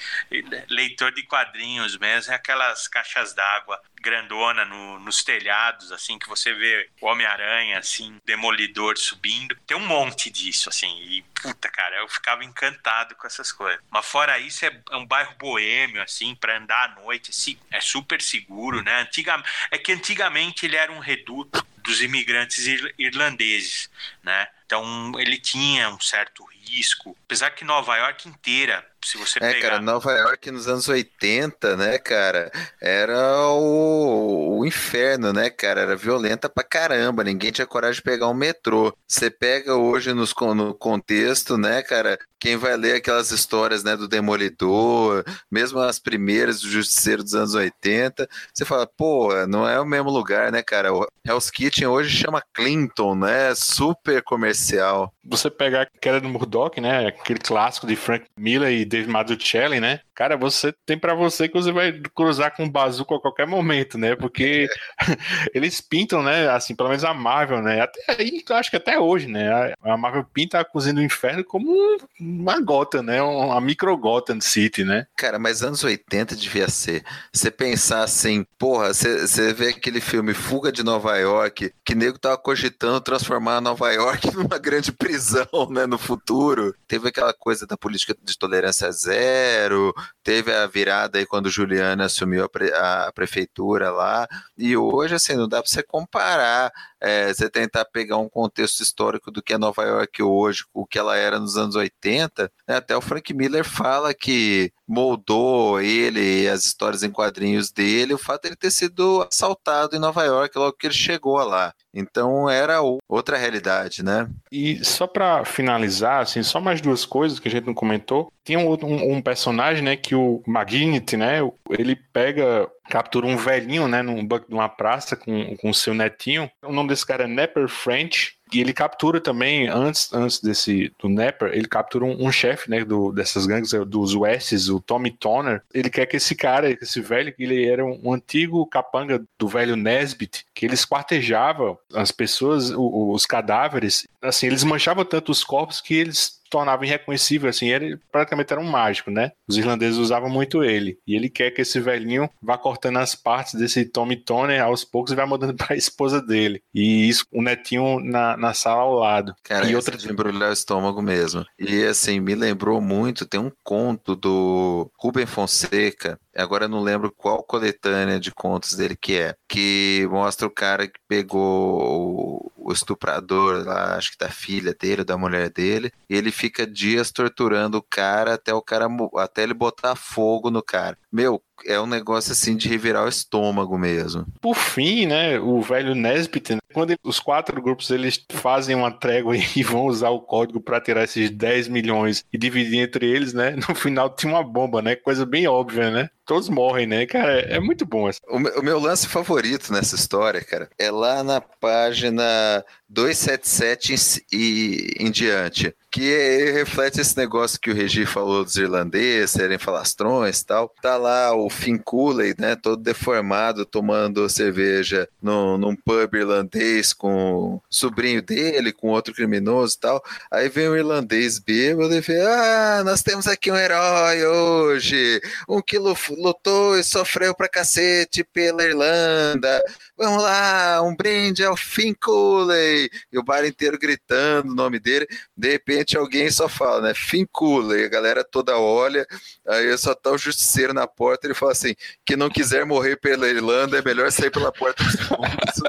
leitor de quadrinhos mesmo, é aquelas caixas d'água grandona no, nos telhados, assim, que você vê o Homem-Aranha, assim, Demolidor subindo. Tem um monte disso, assim, e puta, cara, eu ficava encantado com essas coisas. Mas fora isso, é, é um bairro boêmio, assim, para andar à noite, é super seguro, né? Antiga, é que antigamente ele era um reduto dos imigrantes irlandeses, né? Então ele tinha um certo risco, apesar que Nova York inteira se você é, pegar... cara, Nova York nos anos 80, né, cara, era o, o inferno, né, cara, era violenta pra caramba, ninguém tinha coragem de pegar um metrô. Você pega hoje nos, no contexto, né, cara, quem vai ler aquelas histórias, né, do Demolidor, mesmo as primeiras do Justiceiro dos anos 80, você fala, pô, não é o mesmo lugar, né, cara, o Hell's Kitchen hoje chama Clinton, né, super comercial. Você pegar a queda do Murdoch, né, aquele clássico de Frank Miller e Dave Mazzucchelli, né? Cara, você tem para você que você vai cruzar com o Bazooka a qualquer momento, né? Porque eles pintam, né? Assim, pelo menos a Marvel, né? Até aí, acho que até hoje, né? A Marvel pinta a Cozinha do Inferno como uma Gotham, né? Uma micro Gotham City, né? Cara, mas anos 80 devia ser. Você pensar assim, porra, você vê aquele filme Fuga de Nova York, que nego tava cogitando transformar Nova York numa grande prisão, né? No futuro. Teve aquela coisa da política de tolerância zero, teve a virada aí quando o Juliano assumiu a, pre, a prefeitura lá, e hoje, assim, não dá para você comparar, é, você tentar pegar um contexto histórico do que é Nova York hoje, o que ela era nos anos 80, né? até o Frank Miller fala que moldou ele e as histórias em quadrinhos dele, o fato de ele ter sido assaltado em Nova York logo que ele chegou lá. Então era outra realidade, né? E só para finalizar, assim, só mais duas coisas que a gente não comentou. Tinha um, um, um personagem, né, que o Magnity, né, ele pega captura um velhinho, né, num banco de uma praça com o seu netinho. O nome desse cara é Nepper French. E ele captura também, antes, antes desse do Nepper, ele captura um, um chefe né, dessas gangues, é, dos Westes, o Tommy Toner. Ele quer que esse cara, esse velho, ele era um, um antigo capanga do velho Nesbit, que ele esquartejava as pessoas, o, os cadáveres, assim, eles manchavam tanto os corpos que eles tornava irreconhecível, assim, ele praticamente era um mágico, né? Os irlandeses usavam muito ele. E ele quer que esse velhinho vá cortando as partes desse Tommy Toner aos poucos e vai mudando para a esposa dele. E isso, o netinho na, na sala ao lado. Cara, e outra de embrulhar o estômago mesmo. E assim, me lembrou muito, tem um conto do Rubem Fonseca, agora eu não lembro qual coletânea de contos dele que é, que mostra o cara que pegou o estuprador lá, acho que da filha dele, da mulher dele, e ele fica dias torturando o cara até o cara até ele botar fogo no cara. Meu, é um negócio assim de revirar o estômago mesmo. Por fim, né, o velho Nesbitt, né, quando os quatro grupos eles fazem uma trégua e vão usar o código para tirar esses 10 milhões e dividir entre eles, né, no final tinha uma bomba, né, coisa bem óbvia, né? Todos morrem, né, cara? É muito bom. Essa. O, meu, o meu lance favorito nessa história, cara, é lá na página 277 e em diante, que reflete esse negócio que o Regi falou dos irlandeses, serem falastrões e tal. Tá lá o Finn Cooley, né, todo deformado, tomando cerveja no, num pub irlandês com o sobrinho dele, com outro criminoso e tal. Aí vem o irlandês bêbado e vê, ah, nós temos aqui um herói hoje, um que lutou e sofreu pra cacete pela Irlanda. Vamos lá, um brinde ao Finn Cooley e o bar inteiro gritando o nome dele. De repente alguém só fala, né? Fincula, e a galera toda olha, aí só tá o justiceiro na porta, ele fala assim: que não quiser morrer pela Irlanda, é melhor sair pela porta dos fundos.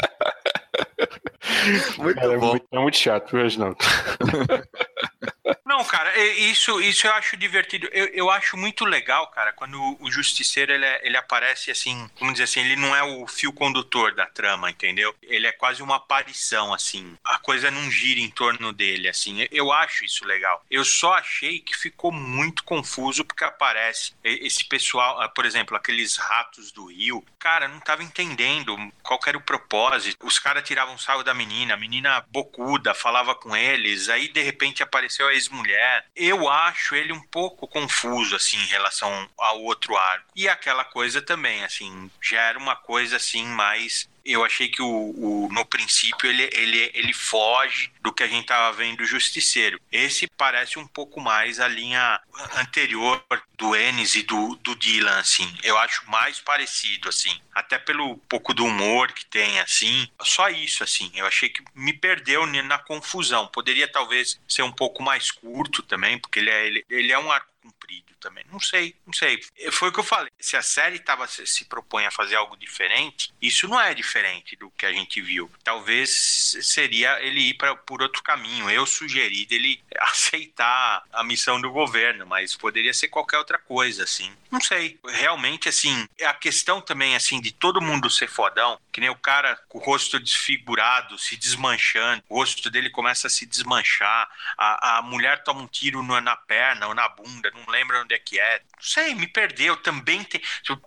muito Cara, é bom. É muito, é muito chato, Reginaldo. Não, cara, isso, isso eu acho divertido. Eu, eu acho muito legal, cara, quando o Justiceiro ele, é, ele aparece assim, vamos dizer assim, ele não é o fio condutor da trama, entendeu? Ele é quase uma aparição, assim. A coisa não gira em torno dele, assim. Eu acho isso legal. Eu só achei que ficou muito confuso porque aparece esse pessoal, ah, por exemplo, aqueles ratos do rio. Cara, não tava entendendo qual era o propósito. Os caras tiravam sarro da menina, a menina bocuda, falava com eles, aí de repente apareceu a ex mulher. Eu acho ele um pouco confuso, assim, em relação ao outro arco. E aquela coisa também, assim, já era uma coisa, assim, mais eu achei que o, o, no princípio ele, ele, ele foge do que a gente estava vendo do Justiceiro. Esse parece um pouco mais a linha anterior do Ennis e do, do Dylan, assim. Eu acho mais parecido, assim. Até pelo pouco do humor que tem, assim. Só isso, assim. Eu achei que me perdeu na confusão. Poderia talvez ser um pouco mais curto também, porque ele é, ele, ele é um arco comprido também. Não sei, não sei. Foi o que eu falei. Se a série tava, se propõe a fazer algo diferente, isso não é diferente do que a gente viu. Talvez seria ele ir pra, por outro caminho. Eu sugeri dele aceitar a missão do governo, mas poderia ser qualquer outra coisa, assim. Não sei. Realmente, assim, a questão também, assim, de todo mundo ser fodão, que nem o cara com o rosto desfigurado, se desmanchando, o rosto dele começa a se desmanchar, a, a mulher toma um tiro na perna ou na bunda, não lembro onde é que é. Não sei, me perdeu. Também tem.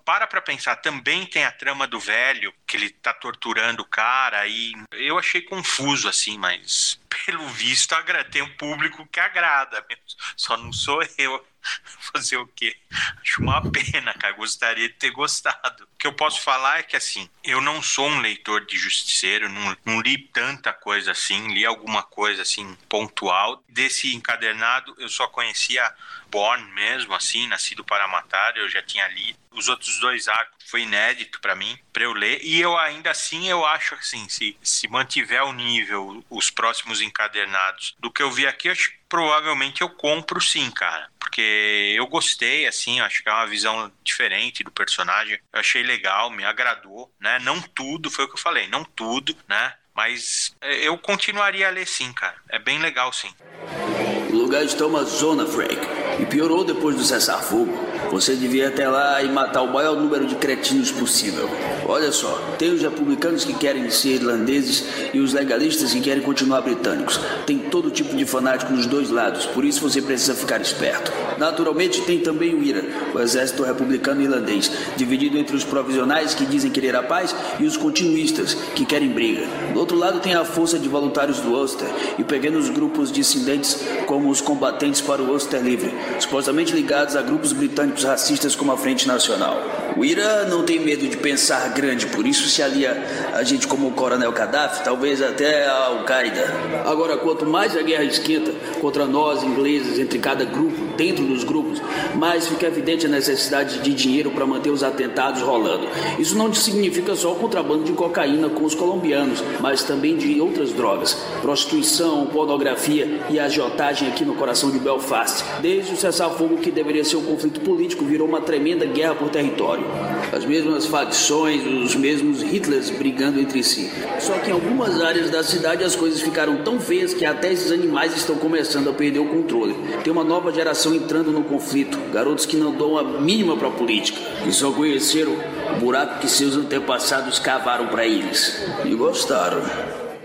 Para pra pensar, também tem a trama do velho, que ele tá torturando o cara, e eu achei confuso, assim, mas pelo visto tem um público que agrada mesmo. Só não sou eu. Fazer o quê? Acho uma pena, cara. Gostaria de ter gostado. O que eu posso falar é que, assim, eu não sou um leitor de Justiceiro, não, não li tanta coisa assim, li alguma coisa, assim, pontual. Desse encadernado, eu só conhecia Born mesmo, assim, Nascido para Matar, eu já tinha lido. Os outros dois arcos foi inédito para mim, para eu ler. E eu ainda assim, eu acho assim, se, se mantiver o nível, os próximos encadernados do que eu vi aqui, acho que provavelmente eu compro sim, cara. Porque eu gostei, assim, acho que é uma visão diferente do personagem. Eu achei legal, me agradou, né? Não tudo, foi o que eu falei, não tudo, né? Mas é, eu continuaria a ler sim, cara. É bem legal sim. O lugar está uma zona, Frank. E piorou depois do cessar-fogo. Você devia até lá e matar o maior número de cretinos possível. Olha só, tem os republicanos que querem ser irlandeses e os legalistas que querem continuar britânicos. Tem todo tipo de fanático nos dois lados, por isso você precisa ficar esperto. Naturalmente, tem também o IRA, o Exército Republicano Irlandês, dividido entre os provisionais que dizem querer a paz e os continuistas que querem briga. Do outro lado, tem a força de voluntários do Ulster e pequenos grupos dissidentes como os combatentes para o Ulster Livre, supostamente ligados a grupos britânicos racistas como a Frente Nacional. O Irã não tem medo de pensar grande, por isso se alia a gente como o Coronel Gaddafi, talvez até a Al-Qaeda. Agora, quanto mais a guerra esquenta contra nós, ingleses, entre cada grupo, dentro dos grupos, mais fica evidente a necessidade de dinheiro para manter os atentados rolando. Isso não significa só o contrabando de cocaína com os colombianos, mas também de outras drogas, prostituição, pornografia e agiotagem aqui no coração de Belfast. Desde o cessar-fogo que deveria ser um conflito político virou uma tremenda guerra por território. As mesmas facções, os mesmos Hitlers brigando entre si. Só que em algumas áreas da cidade as coisas ficaram tão feias que até esses animais estão começando a perder o controle. Tem uma nova geração entrando no conflito. Garotos que não dão a mínima pra política. E só conheceram o buraco que seus antepassados cavaram para eles. E gostaram.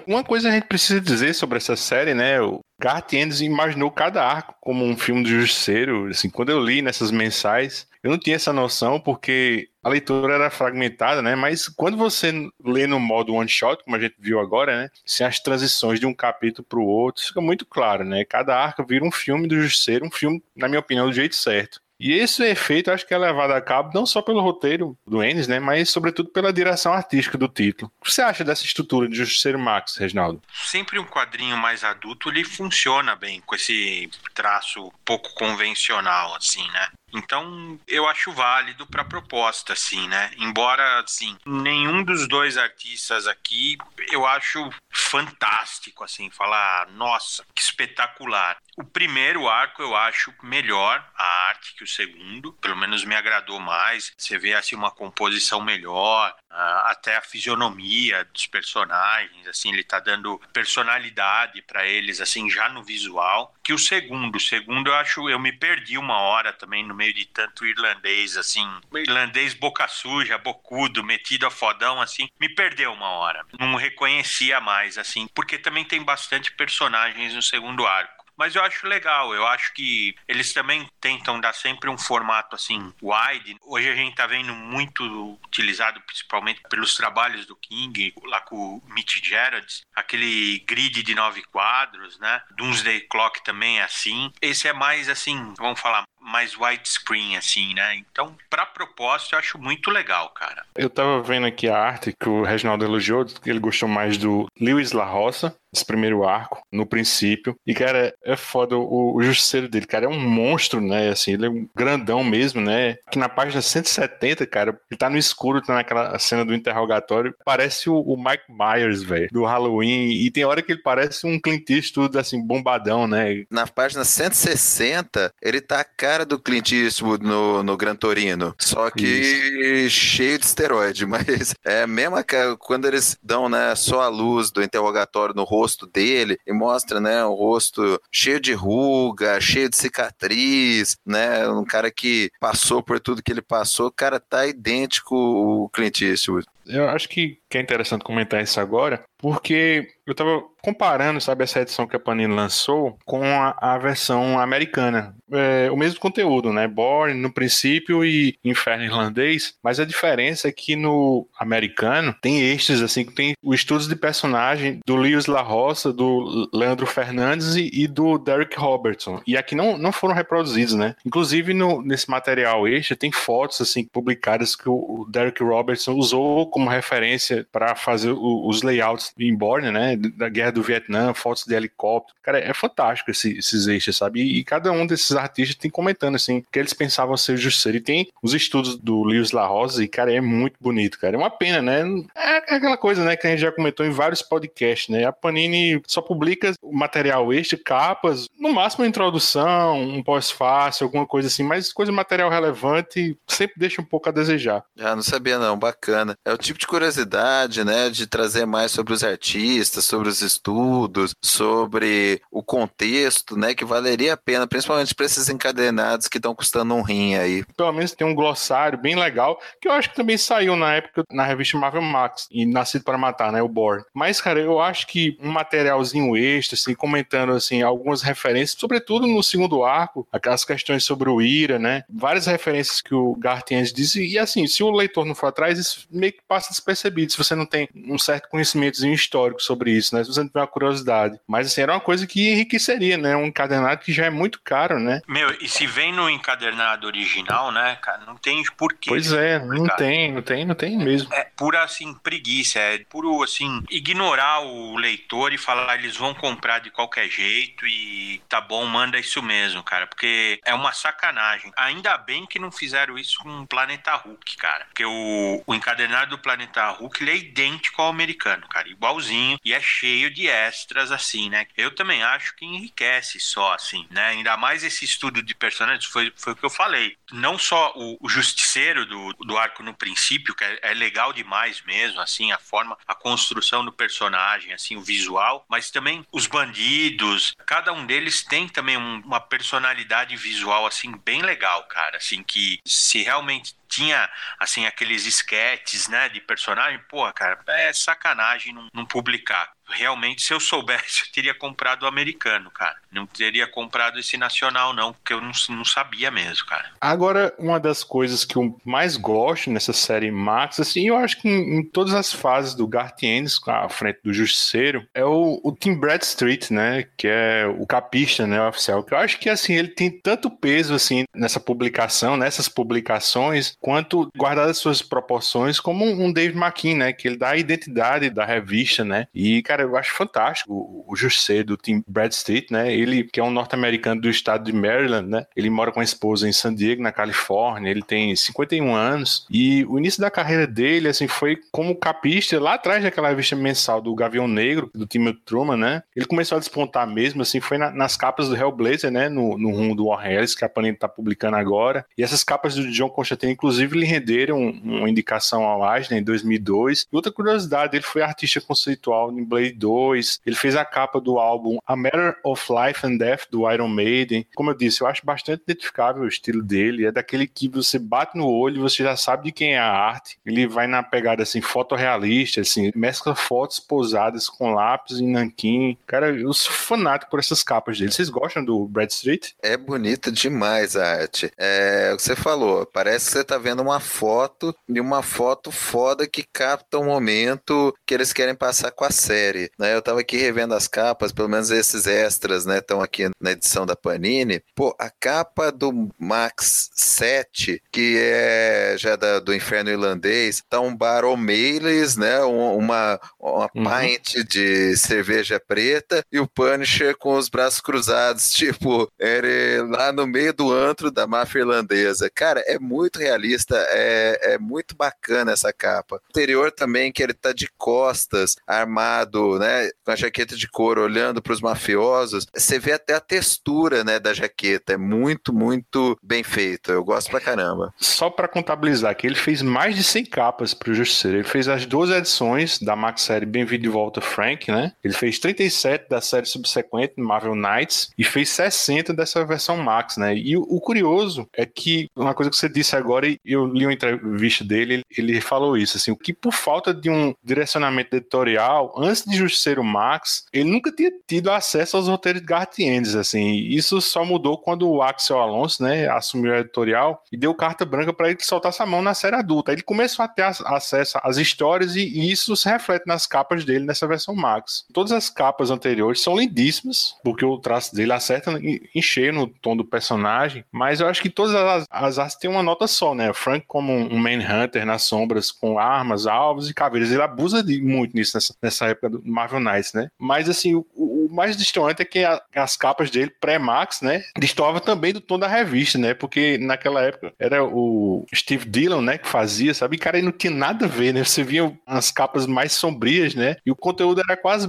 Uma coisa a gente precisa dizer sobre essa série, né? O Garth Ennis imaginou cada arco como um filme do Justiceiro. Assim, quando eu li nessas mensais, eu não tinha essa noção porque a leitura era fragmentada, né? Mas quando você lê no modo one shot, como a gente viu agora, né? Sem as transições de um capítulo para o outro, fica muito claro, né? Cada arco vira um filme do Justiceiro, um filme, na minha opinião, do jeito certo. E esse efeito acho que é levado a cabo não só pelo roteiro do Ennis, né, mas sobretudo pela direção artística do título. O que você acha dessa estrutura de Justiceiro Max, Reginaldo? Sempre um quadrinho mais adulto ele funciona bem com esse traço pouco convencional, assim, né? Então, eu acho válido para a proposta, assim, né? Embora, assim, nenhum dos dois artistas aqui eu acho fantástico, assim, falar, nossa, que espetacular. O primeiro arco eu acho melhor a arte que o segundo, pelo menos me agradou mais. Você vê, assim, uma composição melhor, até a fisionomia dos personagens, assim, ele tá dando personalidade para eles, assim, já no visual. Que o segundo, o segundo eu acho, eu me perdi uma hora também no meio de tanto irlandês, assim, irlandês boca suja, bocudo, metido a fodão, assim, me perdeu uma hora. Não reconhecia mais, assim, porque também tem bastante personagens no segundo arco. Mas eu acho legal, eu acho que eles também tentam dar sempre um formato assim, wide. Hoje a gente tá vendo muito utilizado, principalmente pelos trabalhos do King, lá com o Mitch Gerards, aquele grid de nove quadros, né? Doomsday Clock também é assim. Esse é mais assim, vamos falar, mais widescreen, assim, né? Então, pra proposta, eu acho muito legal, cara. Eu tava vendo aqui a arte que o Reginaldo elogiou, ele gostou mais do Lewis La Roça, esse primeiro arco, no princípio. E, cara, é foda o, o justiceiro dele, cara. É um monstro, né? Assim, ele é um grandão mesmo, né? Que na página 170, cara, ele tá no escuro, tá naquela cena do interrogatório. Parece o, o Mike Myers, velho, do Halloween. E tem hora que ele parece um Clint Eastwood, assim, bombadão, né? Na página 160, ele tá a cara do Clint Eastwood no, no Gran Torino. Só que Isso. cheio de esteroide. Mas é a mesma quando eles dão, né, só a luz do interrogatório no rosto dele e mostra, né, o rosto cheio de ruga, cheio de cicatriz, né, um cara que passou por tudo que ele passou, o cara tá idêntico o Clint Eastwood. Eu acho que, que é interessante comentar isso agora, porque eu tava comparando, sabe, essa edição que a Panini lançou com a, a versão americana. É, o mesmo conteúdo, né? Born no princípio e Inferno Irlandês, mas a diferença é que no americano tem extras, assim, que tem os estudos de personagem do Lewis La Roça, do Leandro Fernandes e, e, do Derek Robertson. E aqui não, não foram reproduzidos, né? Inclusive no, nesse material extra tem fotos, assim, publicadas que o, o Derek Robertson usou como referência para fazer o, os layouts em Borne, né? Da guerra do Vietnã, fotos de helicóptero. Cara, é fantástico esse, esses extras, sabe? E, e, cada um desses artistas tem comentando, assim, que eles pensavam ser justiceiro. E tem os estudos do Lewis La Rosa, e, cara, é muito bonito, cara. É uma pena, né? É aquela coisa, né, que a gente já comentou em vários podcasts, né? A Panini só publica material extra, capas, no máximo uma introdução, um pós-fácil, alguma coisa assim, mas coisa material relevante sempre deixa um pouco a desejar. Já não sabia, não. Bacana. É o tipo de curiosidade, né, de trazer mais sobre os artistas, sobre os estudos, sobre o contexto, né, que valeria a pena, principalmente para esses encadenados que estão custando um rim aí. Pelo menos tem um glossário bem legal, que eu acho que também saiu na época na revista Marvel Max e Nascido para Matar, né, o Born. Mas, cara, eu acho que um materialzinho extra, assim, comentando, assim, algumas referências, sobretudo no segundo arco, aquelas questões sobre o Ira, né, várias referências que o Gartiens disse, e assim, se o leitor não for atrás, isso meio que passa despercebido, se você não tem um certo conhecimento histórico sobre isso, né? Se você tiver uma curiosidade. Mas assim, era uma coisa que enriqueceria, né? Um encadernado que já é muito caro, né? Meu, e se vem no encadernado original, né, cara, não tem porquê. Pois é, não tem, não tem, não tem mesmo. É, é pura, assim, preguiça, é puro, assim, ignorar o leitor e falar eles vão comprar de qualquer jeito e tá bom, manda isso mesmo, cara, porque é uma sacanagem. Ainda bem que não fizeram isso com o Planeta Hulk, cara, porque o, o encadernado do Planeta Hulk, ele é idêntico ao americano, cara, igualzinho, e é cheio de extras, assim, né? Eu também acho que enriquece só, assim, né? Ainda mais esse estudo de personagens, foi, foi o que eu falei. Não só o, o justiceiro do, do arco no princípio, que é, é, legal demais mesmo, assim, a forma, a construção do personagem, assim, o visual, mas também os bandidos, cada um deles tem também um, uma personalidade visual, assim, bem legal, cara, assim, que se realmente tinha, assim, aqueles esquetes, né, de personagem, pô, cara, é sacanagem não, não publicar realmente, se eu soubesse, eu teria comprado o americano, cara. Não teria comprado esse nacional, não, porque eu não, não sabia mesmo, cara. Agora, uma das coisas que eu mais gosto nessa série Max, assim, eu acho que em, em todas as fases do Garth Ennis, à frente do Justiceiro, é o, o Tim Bradstreet, né, que é o capista, né, oficial, que eu acho que, assim, ele tem tanto peso, assim, nessa publicação, nessas publicações, quanto, guardadas suas proporções, como um, um David McKean, né, que ele dá a identidade da revista, né, e, cara, cara, eu acho fantástico o, o Jussê do Tim Bradstreet, né? Ele, que é um norte-americano do estado de Maryland, né? Ele mora com a esposa em San Diego, na Califórnia. Ele tem 51 anos. E o início da carreira dele, assim, foi como capista lá atrás daquela revista mensal do Gavião Negro, do Timothy Truman, né? Ele começou a despontar mesmo, assim, foi na, nas capas do Hellblazer, né? No, no rumo do Warren Ellis, que a Panini tá publicando agora. E essas capas do John Constantine, inclusive, lhe renderam uma indicação ao Eisner em 2002. E outra curiosidade, ele foi artista conceitual em Blade 2. Ele fez a capa do álbum A Matter of Life and Death do Iron Maiden. Como eu disse, eu acho bastante identificável o estilo dele. É daquele que você bate no olho e você já sabe de quem é a arte. Ele vai na pegada assim fotorrealista, assim, mescla fotos posadas com lápis em nanquim. Cara, eu sou fanático por essas capas dele. Vocês gostam do Brad Street? É bonita demais a arte. É o que você falou, parece que você tá vendo uma foto de uma foto foda que capta o momento que eles querem passar com a série série, né? Eu tava aqui revendo as capas, pelo menos esses extras, né? Estão aqui na edição da Panini. Pô, a capa do Max 7, que é já da, do Inferno Irlandês, tá um bar O'Malley's, né? Um, uma uma uhum. pint de cerveja preta e o Punisher com os braços cruzados, tipo, ele lá no meio do antro da máfia irlandesa. Cara, é muito realista, é, é muito bacana essa capa. O interior também, que ele tá de costas, armado né, com a jaqueta de couro, olhando para os mafiosos, você vê até a textura, né, da jaqueta. É muito, muito bem feito. Eu gosto pra caramba. Só para contabilizar que ele fez mais de 100 capas pro Justiceiro. Ele fez as 12 edições da Max série Bem-vindo de Volta Frank, né? Ele fez 37 da série subsequente Marvel Knights e fez 60 dessa versão Max, né? E o, curioso é que uma coisa que você disse agora e eu li uma entrevista dele, ele falou isso assim, o que por falta de um direcionamento editorial antes de Justiceiro Max, ele nunca tinha tido acesso aos roteiros de Garth Ennis, assim. Isso só mudou quando o Axel Alonso, né, assumiu a editorial e deu carta branca para ele soltar essa mão na série adulta. Ele começou a ter acesso às histórias e, isso se reflete nas capas dele nessa versão Max. Todas as capas anteriores são lindíssimas, porque o traço dele acerta em cheio no tom do personagem, mas eu acho que todas as, as artes têm uma nota só, né? Frank como um Manhunter nas sombras com armas, alvos e caveiras. Ele abusa de, muito nisso nessa, nessa época do Marvel Knights, né? Mas assim, o, o mais destoante é que a, as capas dele, pré-Max, né? Destoava também do tom da revista, né? Porque naquela época era o Steve Dillon, né? Que fazia, sabe? E cara, ele não tinha nada a ver, né? Você via as capas mais sombrias, né? E o conteúdo era quase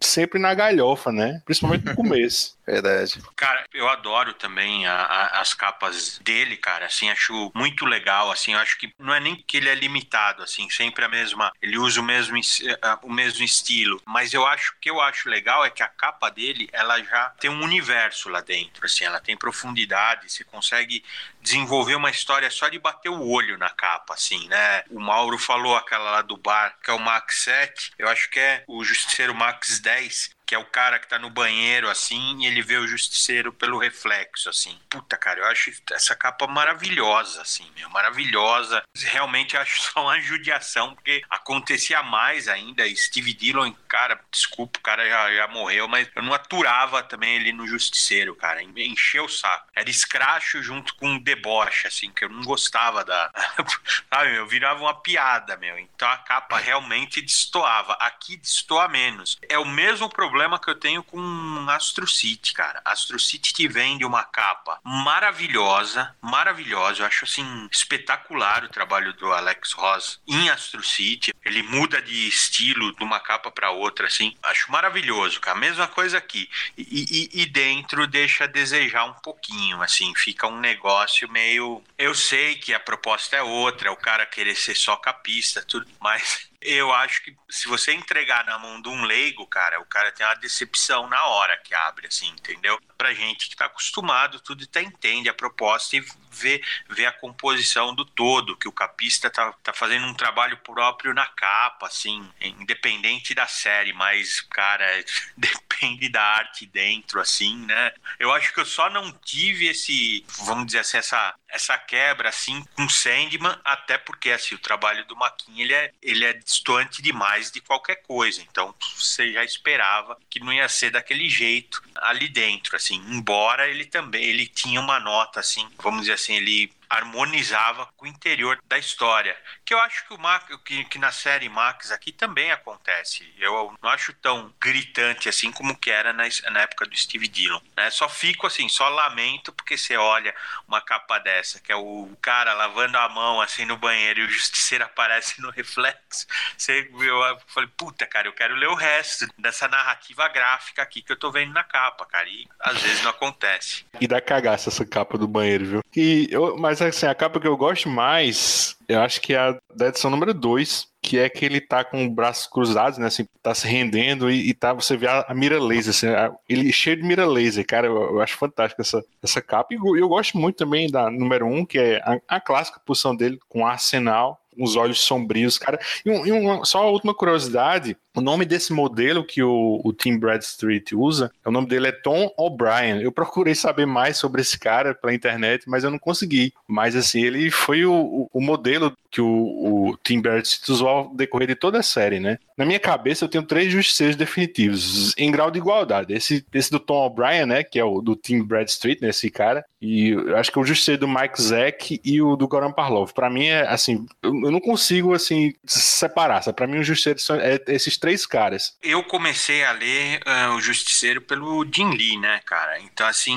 sempre na galhofa, né? Principalmente no começo. Verdade. Cara, eu adoro também a, a, as capas dele, cara. Assim, acho muito legal. Assim, eu acho que não é nem que ele é limitado, assim, sempre a mesma. Ele usa o mesmo, o mesmo estilo. Mas eu acho que eu acho legal é que a capa dele, ela já tem um universo lá dentro. Assim, ela tem profundidade. Você consegue desenvolver uma história só de bater o olho na capa, assim, né? O Mauro falou aquela lá do bar, que é o Max 7. Eu acho que é o Justiceiro Max 10 que é o cara que tá no banheiro, assim, e ele vê o justiceiro pelo reflexo, assim. Puta, cara, eu acho essa capa maravilhosa, assim, meu, maravilhosa. Realmente acho só uma judiação, porque acontecia mais ainda. Steve Dillon, cara, desculpa, o cara já, já morreu, mas eu não aturava também ele no justiceiro, cara. Encheu o saco. Era escracho junto com deboche, assim, que eu não gostava da. Sabe, eu virava uma piada, meu. Então a capa realmente destoava. Aqui destoa menos. É o mesmo problema problema que eu tenho com Astro City, cara. Astro City te vende uma capa maravilhosa, maravilhosa. Eu acho assim espetacular o trabalho do Alex Ross em Astro City. Ele muda de estilo de uma capa para outra, assim. Acho maravilhoso, cara. Mesma coisa aqui. E, e, e dentro deixa a desejar um pouquinho, assim. Fica um negócio meio. Eu sei que a proposta é outra, o cara querer ser só capista, tudo, mas eu acho que se você entregar na mão de um leigo, cara, o cara tem uma decepção na hora que abre, assim, entendeu? Pra gente que tá acostumado, tudo tá entende a proposta e vê, vê a composição do todo, que o capista tá, tá fazendo um trabalho próprio na capa, assim, independente da série, mas, cara, depende da arte dentro, assim, né? Eu acho que eu só não tive esse, vamos dizer assim, essa, essa quebra, assim, com Sandman, até porque, assim, o trabalho do Maquin, ele é, ele é distante demais de qualquer coisa. Então você já esperava que não ia ser daquele jeito ali dentro, assim. Embora ele também ele tinha uma nota assim, vamos dizer assim, ele harmonizava com o interior da história. Que eu acho que, o Max, que, que na série Max aqui também acontece. Eu não acho tão gritante assim como que era na, na época do Steve Dillon. Né? Só fico assim, só lamento porque você olha uma capa dessa, que é o cara lavando a mão assim no banheiro e o justiceiro aparece no reflexo. Você, eu falei, puta, cara, eu quero ler o resto dessa narrativa gráfica aqui que eu tô vendo na capa, cara. E às vezes não acontece. E dá cagaça essa capa do banheiro, viu? E eu, mas mas assim, a capa que eu gosto mais, eu acho que é a da edição número 2, que é que ele tá com os braços cruzados, né? Assim, tá se rendendo e, e tá, você vê a, a mira laser, assim, a, ele cheio de mira laser, cara. Eu, eu acho fantástico essa, essa capa. E eu, eu gosto muito também da número 1, um, que é a, a clássica posição dele com Arsenal uns olhos sombrios, cara. E, um, e uma, só a última curiosidade: o nome desse modelo que o, o Tim Bradstreet usa, o nome dele é Tom O'Brien. Eu procurei saber mais sobre esse cara pela internet, mas eu não consegui. Mas assim, ele foi o, o modelo que o, o Tim Bradstreet usou ao decorrer de toda a série, né? Na minha cabeça eu tenho três justiceiros definitivos, em grau de igualdade. Esse, esse do Tom O'Brien, né, que é o do Tim Bradstreet, né, esse cara, e acho que é o justiceiro do Mike Zack e o do Goran Parlov. Para mim é assim, eu, eu não consigo assim separar. Para mim o justiceiro são é, esses três caras. Eu comecei a ler uh, o Justiceiro pelo Jim Lee, né, cara? Então, assim,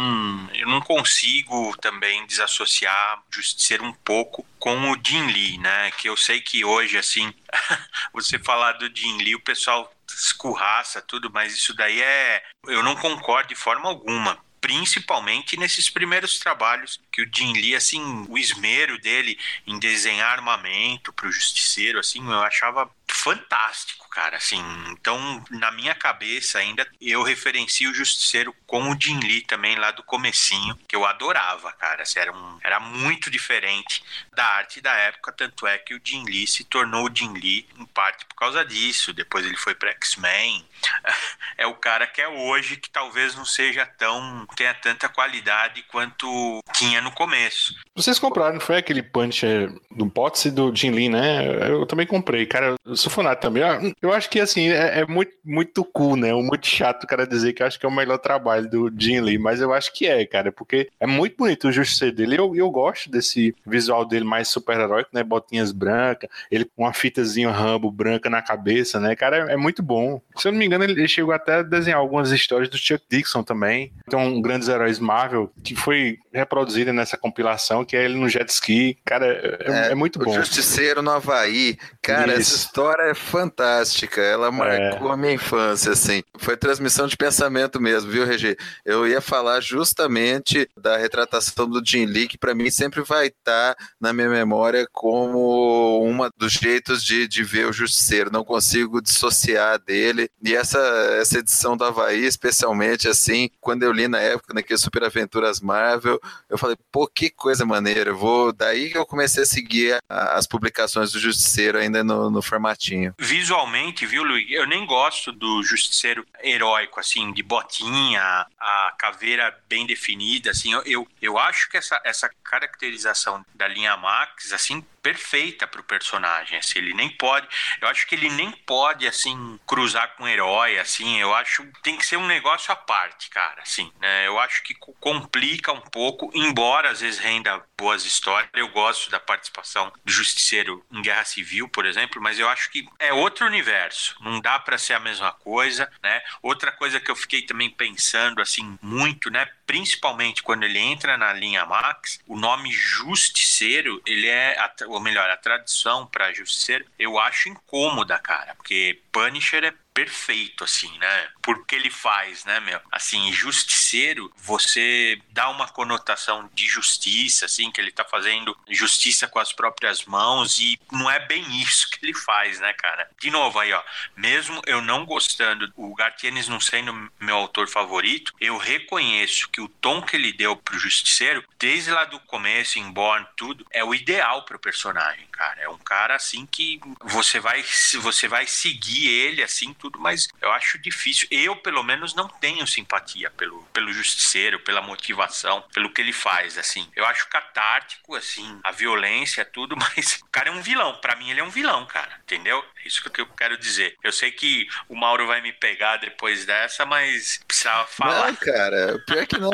eu não consigo também desassociar o Justiceiro um pouco com o Jim Lee, né? Que eu sei que hoje, assim, você falar do Jim Lee, o pessoal escurraça tudo, mas isso daí é. Eu não concordo de forma alguma principalmente nesses primeiros trabalhos que o Jim Lee, assim, o esmero dele em desenhar armamento para o justiceiro, assim, eu achava fantástico, cara, assim, então na minha cabeça ainda eu referencio o Justiceiro com o Jim Lee também lá do comecinho, que eu adorava, cara, assim, era, um, era muito diferente da arte da época, tanto é que o Jim Lee se tornou o Jim Lee em parte por causa disso, depois ele foi para X-Men, é o cara que é hoje que talvez não seja tão, tenha tanta qualidade quanto tinha no começo. Vocês compraram, foi aquele punch do Potts do Jim Lee, né? Eu também comprei, cara, eu sou fanático também. Eu acho que assim, é, é, muito, muito cool, né? Muito chato o cara dizer que eu acho que é o melhor trabalho do Jim Lee, mas eu acho que é, cara, porque é muito bonito o justiceiro dele. Eu, eu gosto desse visual dele mais super-heróico, né? Botinhas brancas, ele com uma fitazinha Rambo branca na cabeça, né? Cara, é, é, muito bom. Se eu não me engano, ele chegou até a desenhar algumas histórias do Chuck Dixon também. Tem um Grandes Heróis Marvel que foi reproduzida nessa compilação, que é ele no jet ski. Cara, é, é, é muito bom. O Justiceiro no Havaí. Cara, Isso. essa história é fantástica. Ela marcou é. a minha infância, assim. Foi transmissão de pensamento mesmo, viu, Regi? Eu ia falar justamente da retratação do Jim Lee, que para mim sempre vai estar tá na minha memória como uma dos jeitos de, de ver o Justiceiro. Não consigo dissociar dele. E essa, essa edição do Havaí, especialmente, assim, quando eu li na época, naquele Super Aventuras Marvel, eu falei, pô, que coisa maneira. Eu vou... Daí que eu comecei a seguir as publicações do Justiceiro ainda no, no formatinho visualmente, viu, Luiz? Eu nem gosto do justiceiro heróico, assim, de botinha, a caveira bem definida, assim. Eu, eu, eu acho que essa, essa caracterização da linha Max, assim, perfeita pro personagem, assim, ele nem pode, eu acho que ele nem pode, assim, cruzar com um herói, assim, eu acho tem que ser um negócio à parte, cara, assim, né, eu acho que complica um pouco, embora às vezes renda boas histórias, eu gosto da participação do Justiceiro em Guerra Civil, por exemplo, mas eu acho que é outro universo, não dá para ser a mesma coisa, né, outra coisa que eu fiquei também pensando, assim, muito, né, principalmente quando ele entra na linha Max, o nome Justiceiro, ele é, ou melhor, a tradução para Justiceiro, eu acho incômoda, cara, porque Punisher é perfeito, assim, né? Porque ele faz, né, meu? Assim, justiceiro, você dá uma conotação de justiça, assim, que ele tá fazendo justiça com as próprias mãos e não é bem isso que ele faz, né, cara? De novo aí, ó, mesmo eu não gostando, o Gartienes não sendo meu autor favorito, eu reconheço que o tom que ele deu pro justiceiro, desde lá do começo, em Born, tudo, é o ideal pro personagem, cara. É um cara, assim, que você vai, você vai seguir ele, assim, tudo, mas eu acho difícil. Eu, pelo menos, não tenho simpatia pelo, pelo justiceiro, pela motivação, pelo que ele faz, assim. Eu acho catártico, assim, a violência, tudo, mas o cara é um vilão. Para mim, ele é um vilão, cara, entendeu? Isso que eu quero dizer. Eu sei que o Mauro vai me pegar depois dessa, mas precisava falar. Não, cara, pior que não.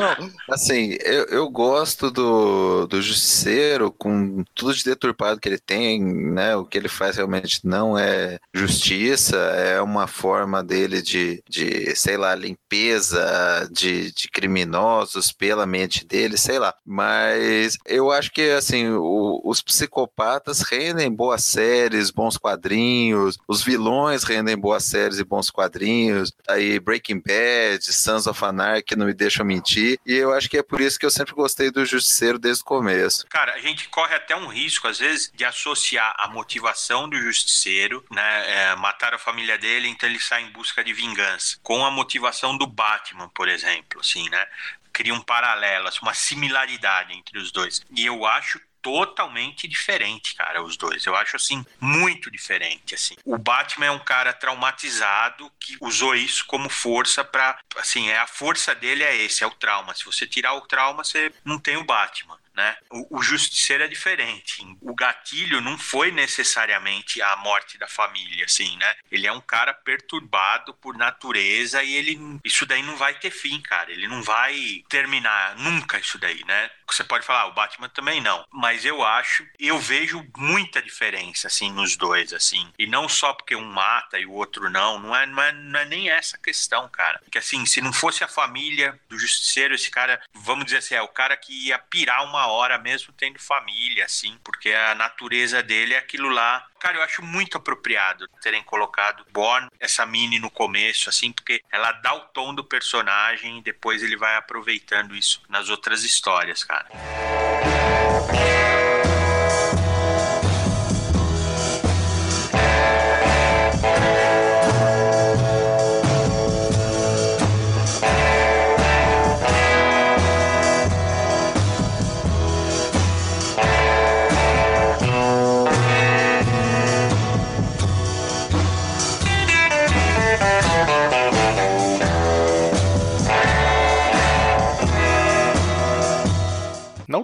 Assim, eu, eu gosto do, do Justiceiro com tudo de deturpado que ele tem, né? O que ele faz realmente não é justiça, é uma forma dele de, de sei lá, limpeza de, de criminosos pela mente dele, sei lá. Mas eu acho que, assim, o, os psicopatas rendem boas séries, bons quadrinhos, os vilões rendem boas séries e bons quadrinhos. Aí Breaking Bad, Sons of Anarchy não me deixam mentir. E eu acho que é por isso que eu sempre gostei do Justiceiro desde o começo. Cara, a gente corre até um risco, às vezes, de associar a motivação do Justiceiro, né? É, matar a família dele, então ele sai em busca de vingança. Com a motivação do Batman, por exemplo, assim, né? Cria um paralelo, assim, uma similaridade entre os dois. E eu acho totalmente diferente, cara, os dois. Eu acho assim muito diferente, assim. O Batman é um cara traumatizado que usou isso como força para, assim, é a força dele é esse, é o trauma. Se você tirar o trauma, você não tem o Batman né? O, o justiceiro é diferente. O gatilho não foi necessariamente a morte da família, assim, né? Ele é um cara perturbado por natureza e ele isso daí não vai ter fim, cara. Ele não vai terminar nunca isso daí, né? Você pode falar, ah, o Batman também não, mas eu acho, eu vejo muita diferença assim nos dois, assim. E não só porque um mata e o outro não, não é, não é, não é nem essa questão, cara. Porque assim, se não fosse a família do justiceiro, esse cara, vamos dizer assim, é o cara que ia pirar uma hora mesmo tendo família, assim, porque a natureza dele é aquilo lá. Cara, eu acho muito apropriado terem colocado Born, essa mini no começo, assim, porque ela dá o tom do personagem e depois ele vai aproveitando isso nas outras histórias, cara.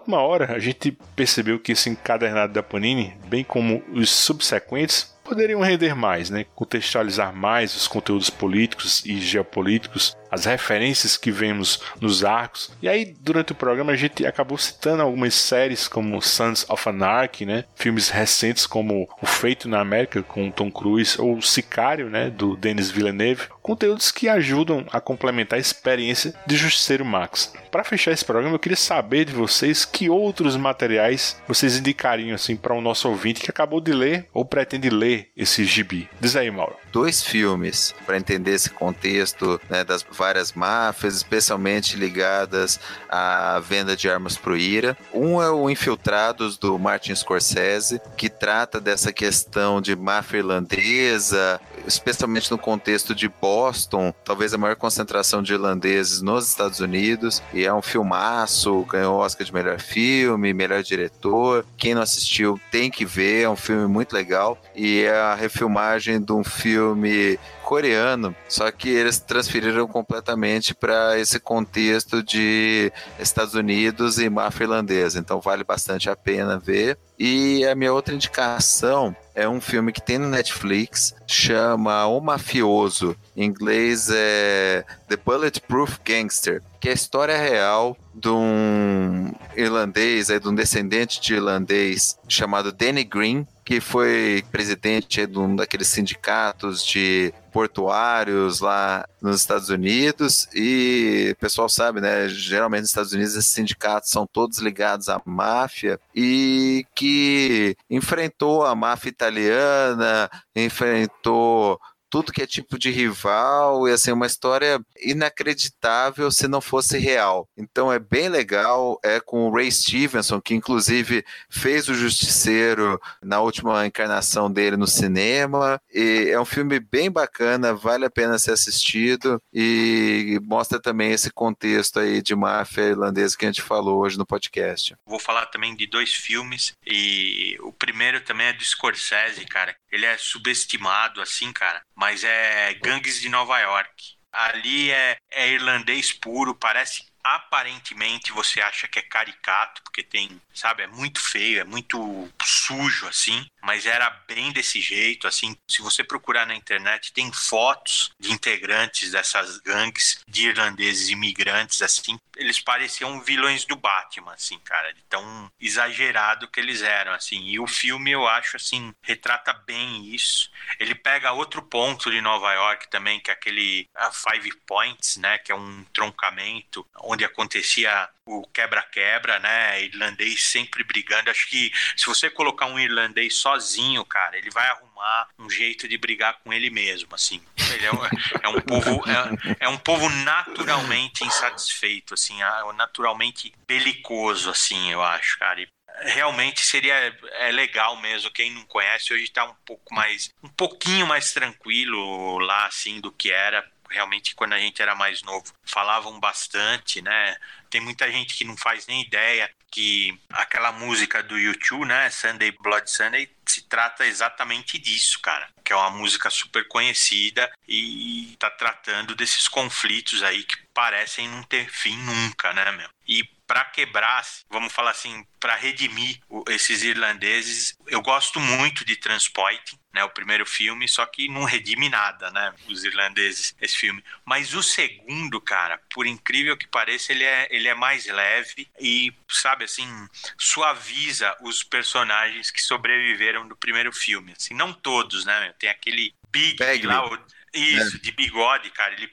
Última hora, a gente percebeu que esse encadernado da Panini, bem como os subsequentes, poderiam render mais, né? contextualizar mais os conteúdos políticos e geopolíticos as referências que vemos nos arcos. E aí, durante o programa, a gente acabou citando algumas séries como Sons of Anarchy, né? Filmes recentes como O Feito na América com Tom Cruise ou Sicário, né, do Denis Villeneuve, conteúdos que ajudam a complementar a experiência de Justiceiro Max. Para fechar esse programa, eu queria saber de vocês que outros materiais vocês indicariam assim para o nosso ouvinte que acabou de ler ou pretende ler esse gibi. Diz aí, Mauro. Dois filmes para entender esse contexto né, das várias máfias, especialmente ligadas à venda de armas pro IRA. Um é o Infiltrados, do Martin Scorsese, que trata dessa questão de máfia irlandesa, especialmente no contexto de Boston, talvez a maior concentração de irlandeses nos Estados Unidos. E é um filmaço, ganhou Oscar de melhor filme, melhor diretor. Quem não assistiu tem que ver, é um filme muito legal. E é a refilmagem de um filme coreano, só que eles transferiram completamente para esse contexto de Estados Unidos e máfia irlandesa. Então vale bastante a pena ver. E a minha outra indicação é um filme que tem no Netflix, chama O Mafioso. Em inglês é The Bulletproof Gangster, que é a história real de um irlandês, de um descendente de irlandês chamado Danny Green, que foi presidente de um daqueles sindicatos de portuários lá nos Estados Unidos e o pessoal sabe, né? Geralmente nos Estados Unidos esses sindicatos são todos ligados à máfia e que enfrentou a máfia italiana, enfrentou tudo que é tipo de rival e assim uma história inacreditável se não fosse real. Então é bem legal, é com o Ray Stevenson que inclusive fez o Justiceiro na última encarnação dele no cinema e é um filme bem bacana, vale a pena ser assistido e mostra também esse contexto aí de máfia irlandesa que a gente falou hoje no podcast. Vou falar também de dois filmes e o primeiro também é do Scorsese, cara. Ele é subestimado assim, cara mas é Gangues de Nova York. Ali é, é irlandês puro, parece aparentemente você acha que é caricato, porque tem, sabe, é muito feio, é muito sujo assim, mas era bem desse jeito, assim, se você procurar na internet, tem fotos de integrantes dessas gangues de irlandeses imigrantes assim, eles pareciam vilões do Batman, assim, cara, de tão exagerado que eles eram, assim. E o filme, eu acho, assim, retrata bem isso. Ele pega outro ponto de Nova York também, que é aquele Five Points, né, que é um troncamento onde acontecia o quebra-quebra, né, irlandês sempre brigando. Acho que se você colocar um irlandês sozinho, cara, ele vai arrumar um jeito de brigar com ele mesmo, assim. Ele é um, é um povo é, é um povo naturalmente insatisfeito, assim naturalmente belicoso, assim, eu acho, cara. E realmente seria é legal mesmo. Quem não conhece hoje está um pouco mais, um pouquinho mais tranquilo lá, assim, do que era. Realmente, quando a gente era mais novo, falavam bastante, né? Tem muita gente que não faz nem ideia que aquela música do YouTube, né, Sunday Blood Sunday, se trata exatamente disso, cara. Que é uma música super conhecida e tá tratando desses conflitos aí que parecem não ter fim nunca, né, meu? E para quebrar, vamos falar assim, para redimir esses irlandeses, eu gosto muito de Transporting, né, o primeiro filme, só que não redime nada, né, os irlandeses, esse filme. Mas o segundo, cara, por incrível que pareça, ele é, ele é mais leve e, sabe, assim, suaviza os personagens que sobreviveram do primeiro filme. Assim, não todos, né, tem aquele Big lá, o, isso, é. de bigode, cara, ele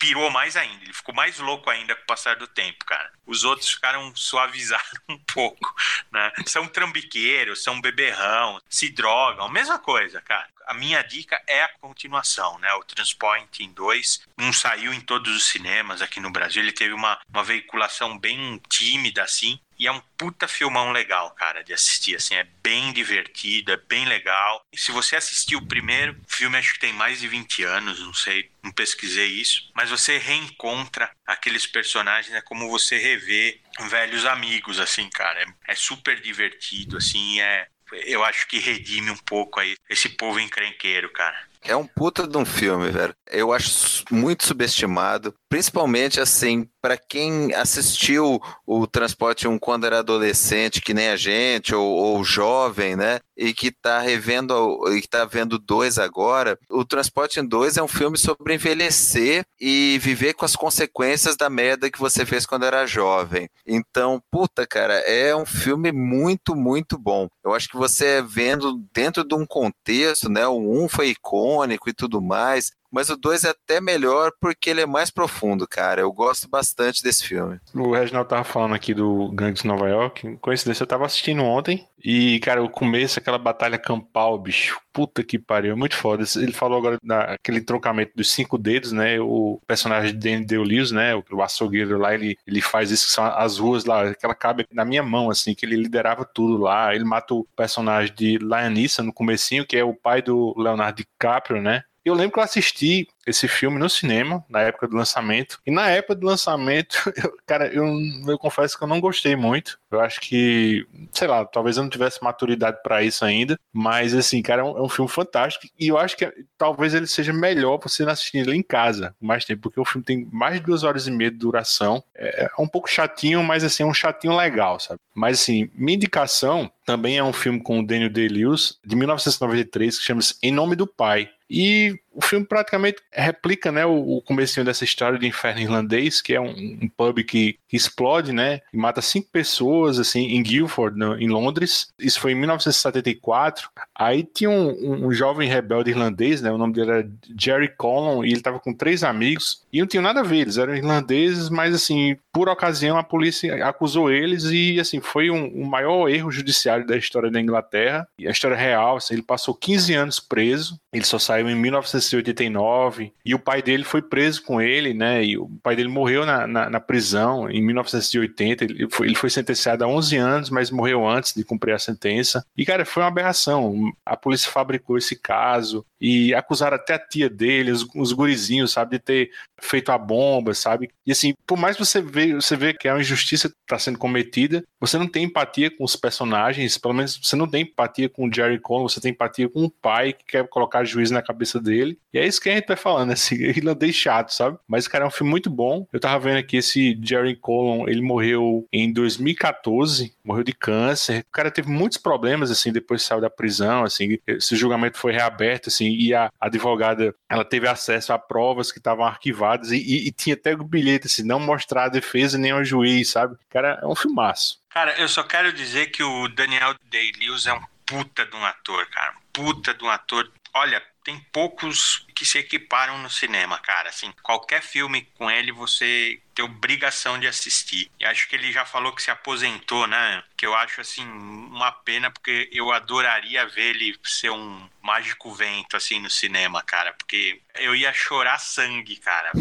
pirou mais ainda. Ele ficou mais louco ainda com o passar do tempo, cara. Os outros ficaram suavizados um pouco, né? São trambiqueiros, são beberrão, se drogam, mesma coisa, cara. A minha dica é a continuação, né? O Transpointing 2 não saiu em todos os cinemas aqui no Brasil. Ele teve uma, uma veiculação bem tímida, assim. E é um puta filmão legal, cara, de assistir. Assim, é bem divertido, é bem legal. E se você assistiu o primeiro, o filme acho que tem mais de 20 anos, não sei, não pesquisei isso. Mas você reencontra aqueles personagens, é como você rever velhos amigos, assim, cara. É, é super divertido, assim, é. Eu acho que redime um pouco aí esse povo encrenqueiro, cara. É um puta de um filme, velho. Eu acho muito subestimado, principalmente assim, para quem assistiu o Transporte 1 quando era adolescente, que nem a gente, ou, ou jovem, né? E que tá revendo, e que tá vendo dois agora. O Transporte 2 é um filme sobre envelhecer e viver com as consequências da merda que você fez quando era jovem. Então, puta, cara, é um filme muito, muito bom. Eu acho que você vendo dentro de um contexto, né? O 1 foi icônico e tudo mais mas o 2 é até melhor porque ele é mais profundo, cara. Eu gosto bastante desse filme. O Reginald tava falando aqui do Gangs de Nova York. Coincidência, eu tava assistindo ontem. E, cara, o começo, aquela batalha campal, bicho. Puta que pariu, é muito foda. Ele falou agora daquele trocamento dos cinco dedos, né? O personagem de Danny Deolius, né? O açougueiro lá, ele, ele faz isso, que são as ruas lá, aquela cabe na minha mão, assim, que ele liderava tudo lá. Ele mata o personagem de Lianissa no comecinho, que é o pai do Leonardo DiCaprio, né? Eu lembro que eu assisti esse filme no cinema, na época do lançamento. E na época do lançamento, eu, cara, eu, eu confesso que eu não gostei muito. Eu acho que, sei lá, talvez eu não tivesse maturidade para isso ainda. Mas, assim, cara, é um, é um, filme fantástico. E eu acho que talvez ele seja melhor você assistir ele em casa mais tempo, porque o filme tem mais de duas horas e meia de duração. É, é um pouco chatinho, mas, assim, é um chatinho legal, sabe? Mas, assim, minha indicação também é um filme com o Daniel Day-Lewis, de 1993, que chama-se Em Nome do Pai. E o filme praticamente replica né, o, o comecinho dessa história de Inferno Irlandês, que é um, um pub que, que, explode, né? E mata cinco pessoas, assim, em Guildford, no, em Londres. Isso foi em 1974. Aí tinha um, um, um, jovem rebelde irlandês, né? O nome dele era Jerry Collin, e ele estava com três amigos. E não tinha nada a ver, eles eram irlandeses, mas, assim, por ocasião a polícia acusou eles e, assim, foi um, maior erro judiciário da história da Inglaterra. E a história real, assim, ele passou 15 anos preso. Ele só saiu em 19 1989, e o pai dele foi preso com ele, né? E o pai dele morreu na, na, na prisão em 1980. Ele foi, ele foi sentenciado a 11 anos, mas morreu antes de cumprir a sentença. E, cara, foi uma aberração. A polícia fabricou esse caso e acusaram até a tia dele, os, os gurizinhos, sabe, de ter feito a bomba, sabe? E assim, por mais que você vê, você vê que é uma injustiça que está sendo cometida, você não tem empatia com os personagens, pelo menos você não tem empatia com o Jerry Conn, você tem empatia com o pai que quer colocar juízo na cabeça dele. E é isso que a gente tá falando, esse irlandês chato, sabe? Mas, cara, é um filme muito bom. Eu tava vendo aqui esse Jerry Colon, ele morreu em 2014, morreu de câncer. O cara teve muitos problemas, assim, depois saiu da prisão, assim, esse julgamento foi reaberto, assim, e a advogada, ela teve acesso a provas que estavam arquivadas e, e, e, tinha até o bilhete, assim, não mostrar a defesa nem ao juiz, sabe? Cara, é um filmaço. Cara, eu só quero dizer que o Daniel Day-Lewis é um puta de um ator, cara. Puta de um ator. Olha, tem poucos que se equiparam no cinema, cara. Assim, qualquer filme com ele você tem obrigação de assistir. E acho que ele já falou que se aposentou, né? Que eu acho assim uma pena porque eu adoraria ver ele ser um mágico vento assim no cinema, cara, porque eu ia chorar sangue, cara.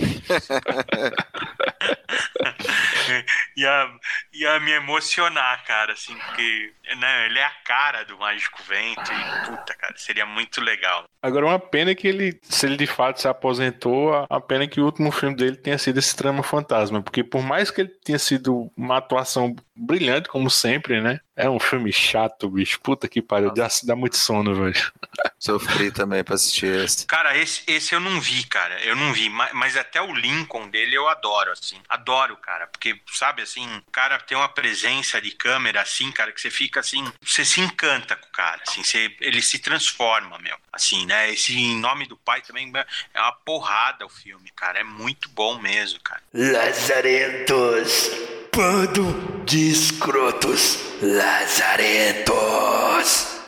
ia, ia me emocionar, cara, assim, porque né, ele é a cara do mágico vento e puta, cara, seria muito legal. Agora uma pena que ele, se ele de fato se aposentou, a pena que o último filme dele tenha sido esse trama fantasma, porque por mais que ele tenha sido uma atuação brilhante, como sempre, né? É um filme chato, bicho. Puta que pariu, dá, dá muito sono, velho. Sofri também pra assistir esse. Cara, esse, esse eu não vi, cara. Eu não vi, mas, mas até o Lincoln dele eu adoro, assim. Adoro, cara, porque, sabe, assim, o cara tem uma presença de câmera, assim, cara, que você fica assim, você se encanta com o cara, assim, você, ele se transforma, meu. Assim, né? Esse Em Nome do Pai também é uma porrada o filme, cara. É muito bom mesmo, cara. Lazarentos, bando de escrotos, lazarentos.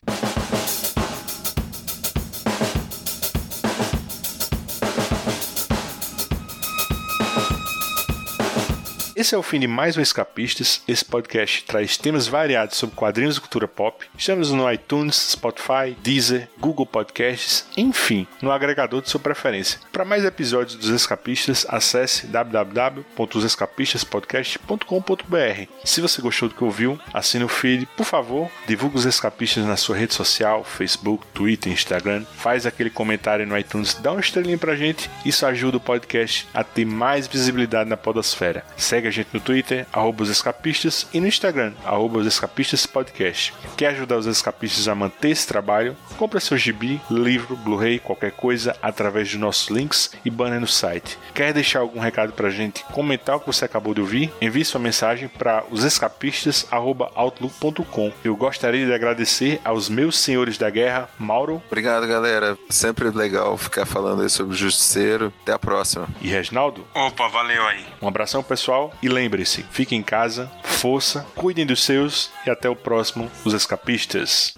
Esse é o fim de mais um Escapistas. Esse podcast traz temas variados sobre quadrinhos e cultura pop. Estamos no iTunes, Spotify, Deezer, Google Podcasts, enfim, no agregador de sua preferência. Para mais episódios dos Escapistas, acesse www.osescapistaspodcast.com.br. Se você gostou do que ouviu, assine o feed, por favor, divulgue os Escapistas na sua rede social, Facebook, Twitter, Instagram, faz aquele comentário no iTunes, dá uma estrelinha pra gente, isso ajuda o podcast a ter mais visibilidade na podosfera. Segue a gente no Twitter, arroba os escapistas, e no Instagram, arroba os escapistas podcast. Quer ajudar os escapistas a manter esse trabalho? Compre seu gibi, livro, Blu-ray, qualquer coisa, através de nossos links e banner no site. Quer deixar algum recado pra gente, comentar o que você acabou de ouvir? Envie sua mensagem para osescapistas.outlook.com. Eu gostaria de agradecer aos meus senhores da guerra, Mauro. Obrigado, galera. Sempre legal ficar falando aí sobre o Justiceiro. Até a próxima. E Reginaldo. Opa, valeu aí. Um abração, pessoal. E lembre-se, fique em casa, força, cuidem dos seus e até o próximo Os Escapistas.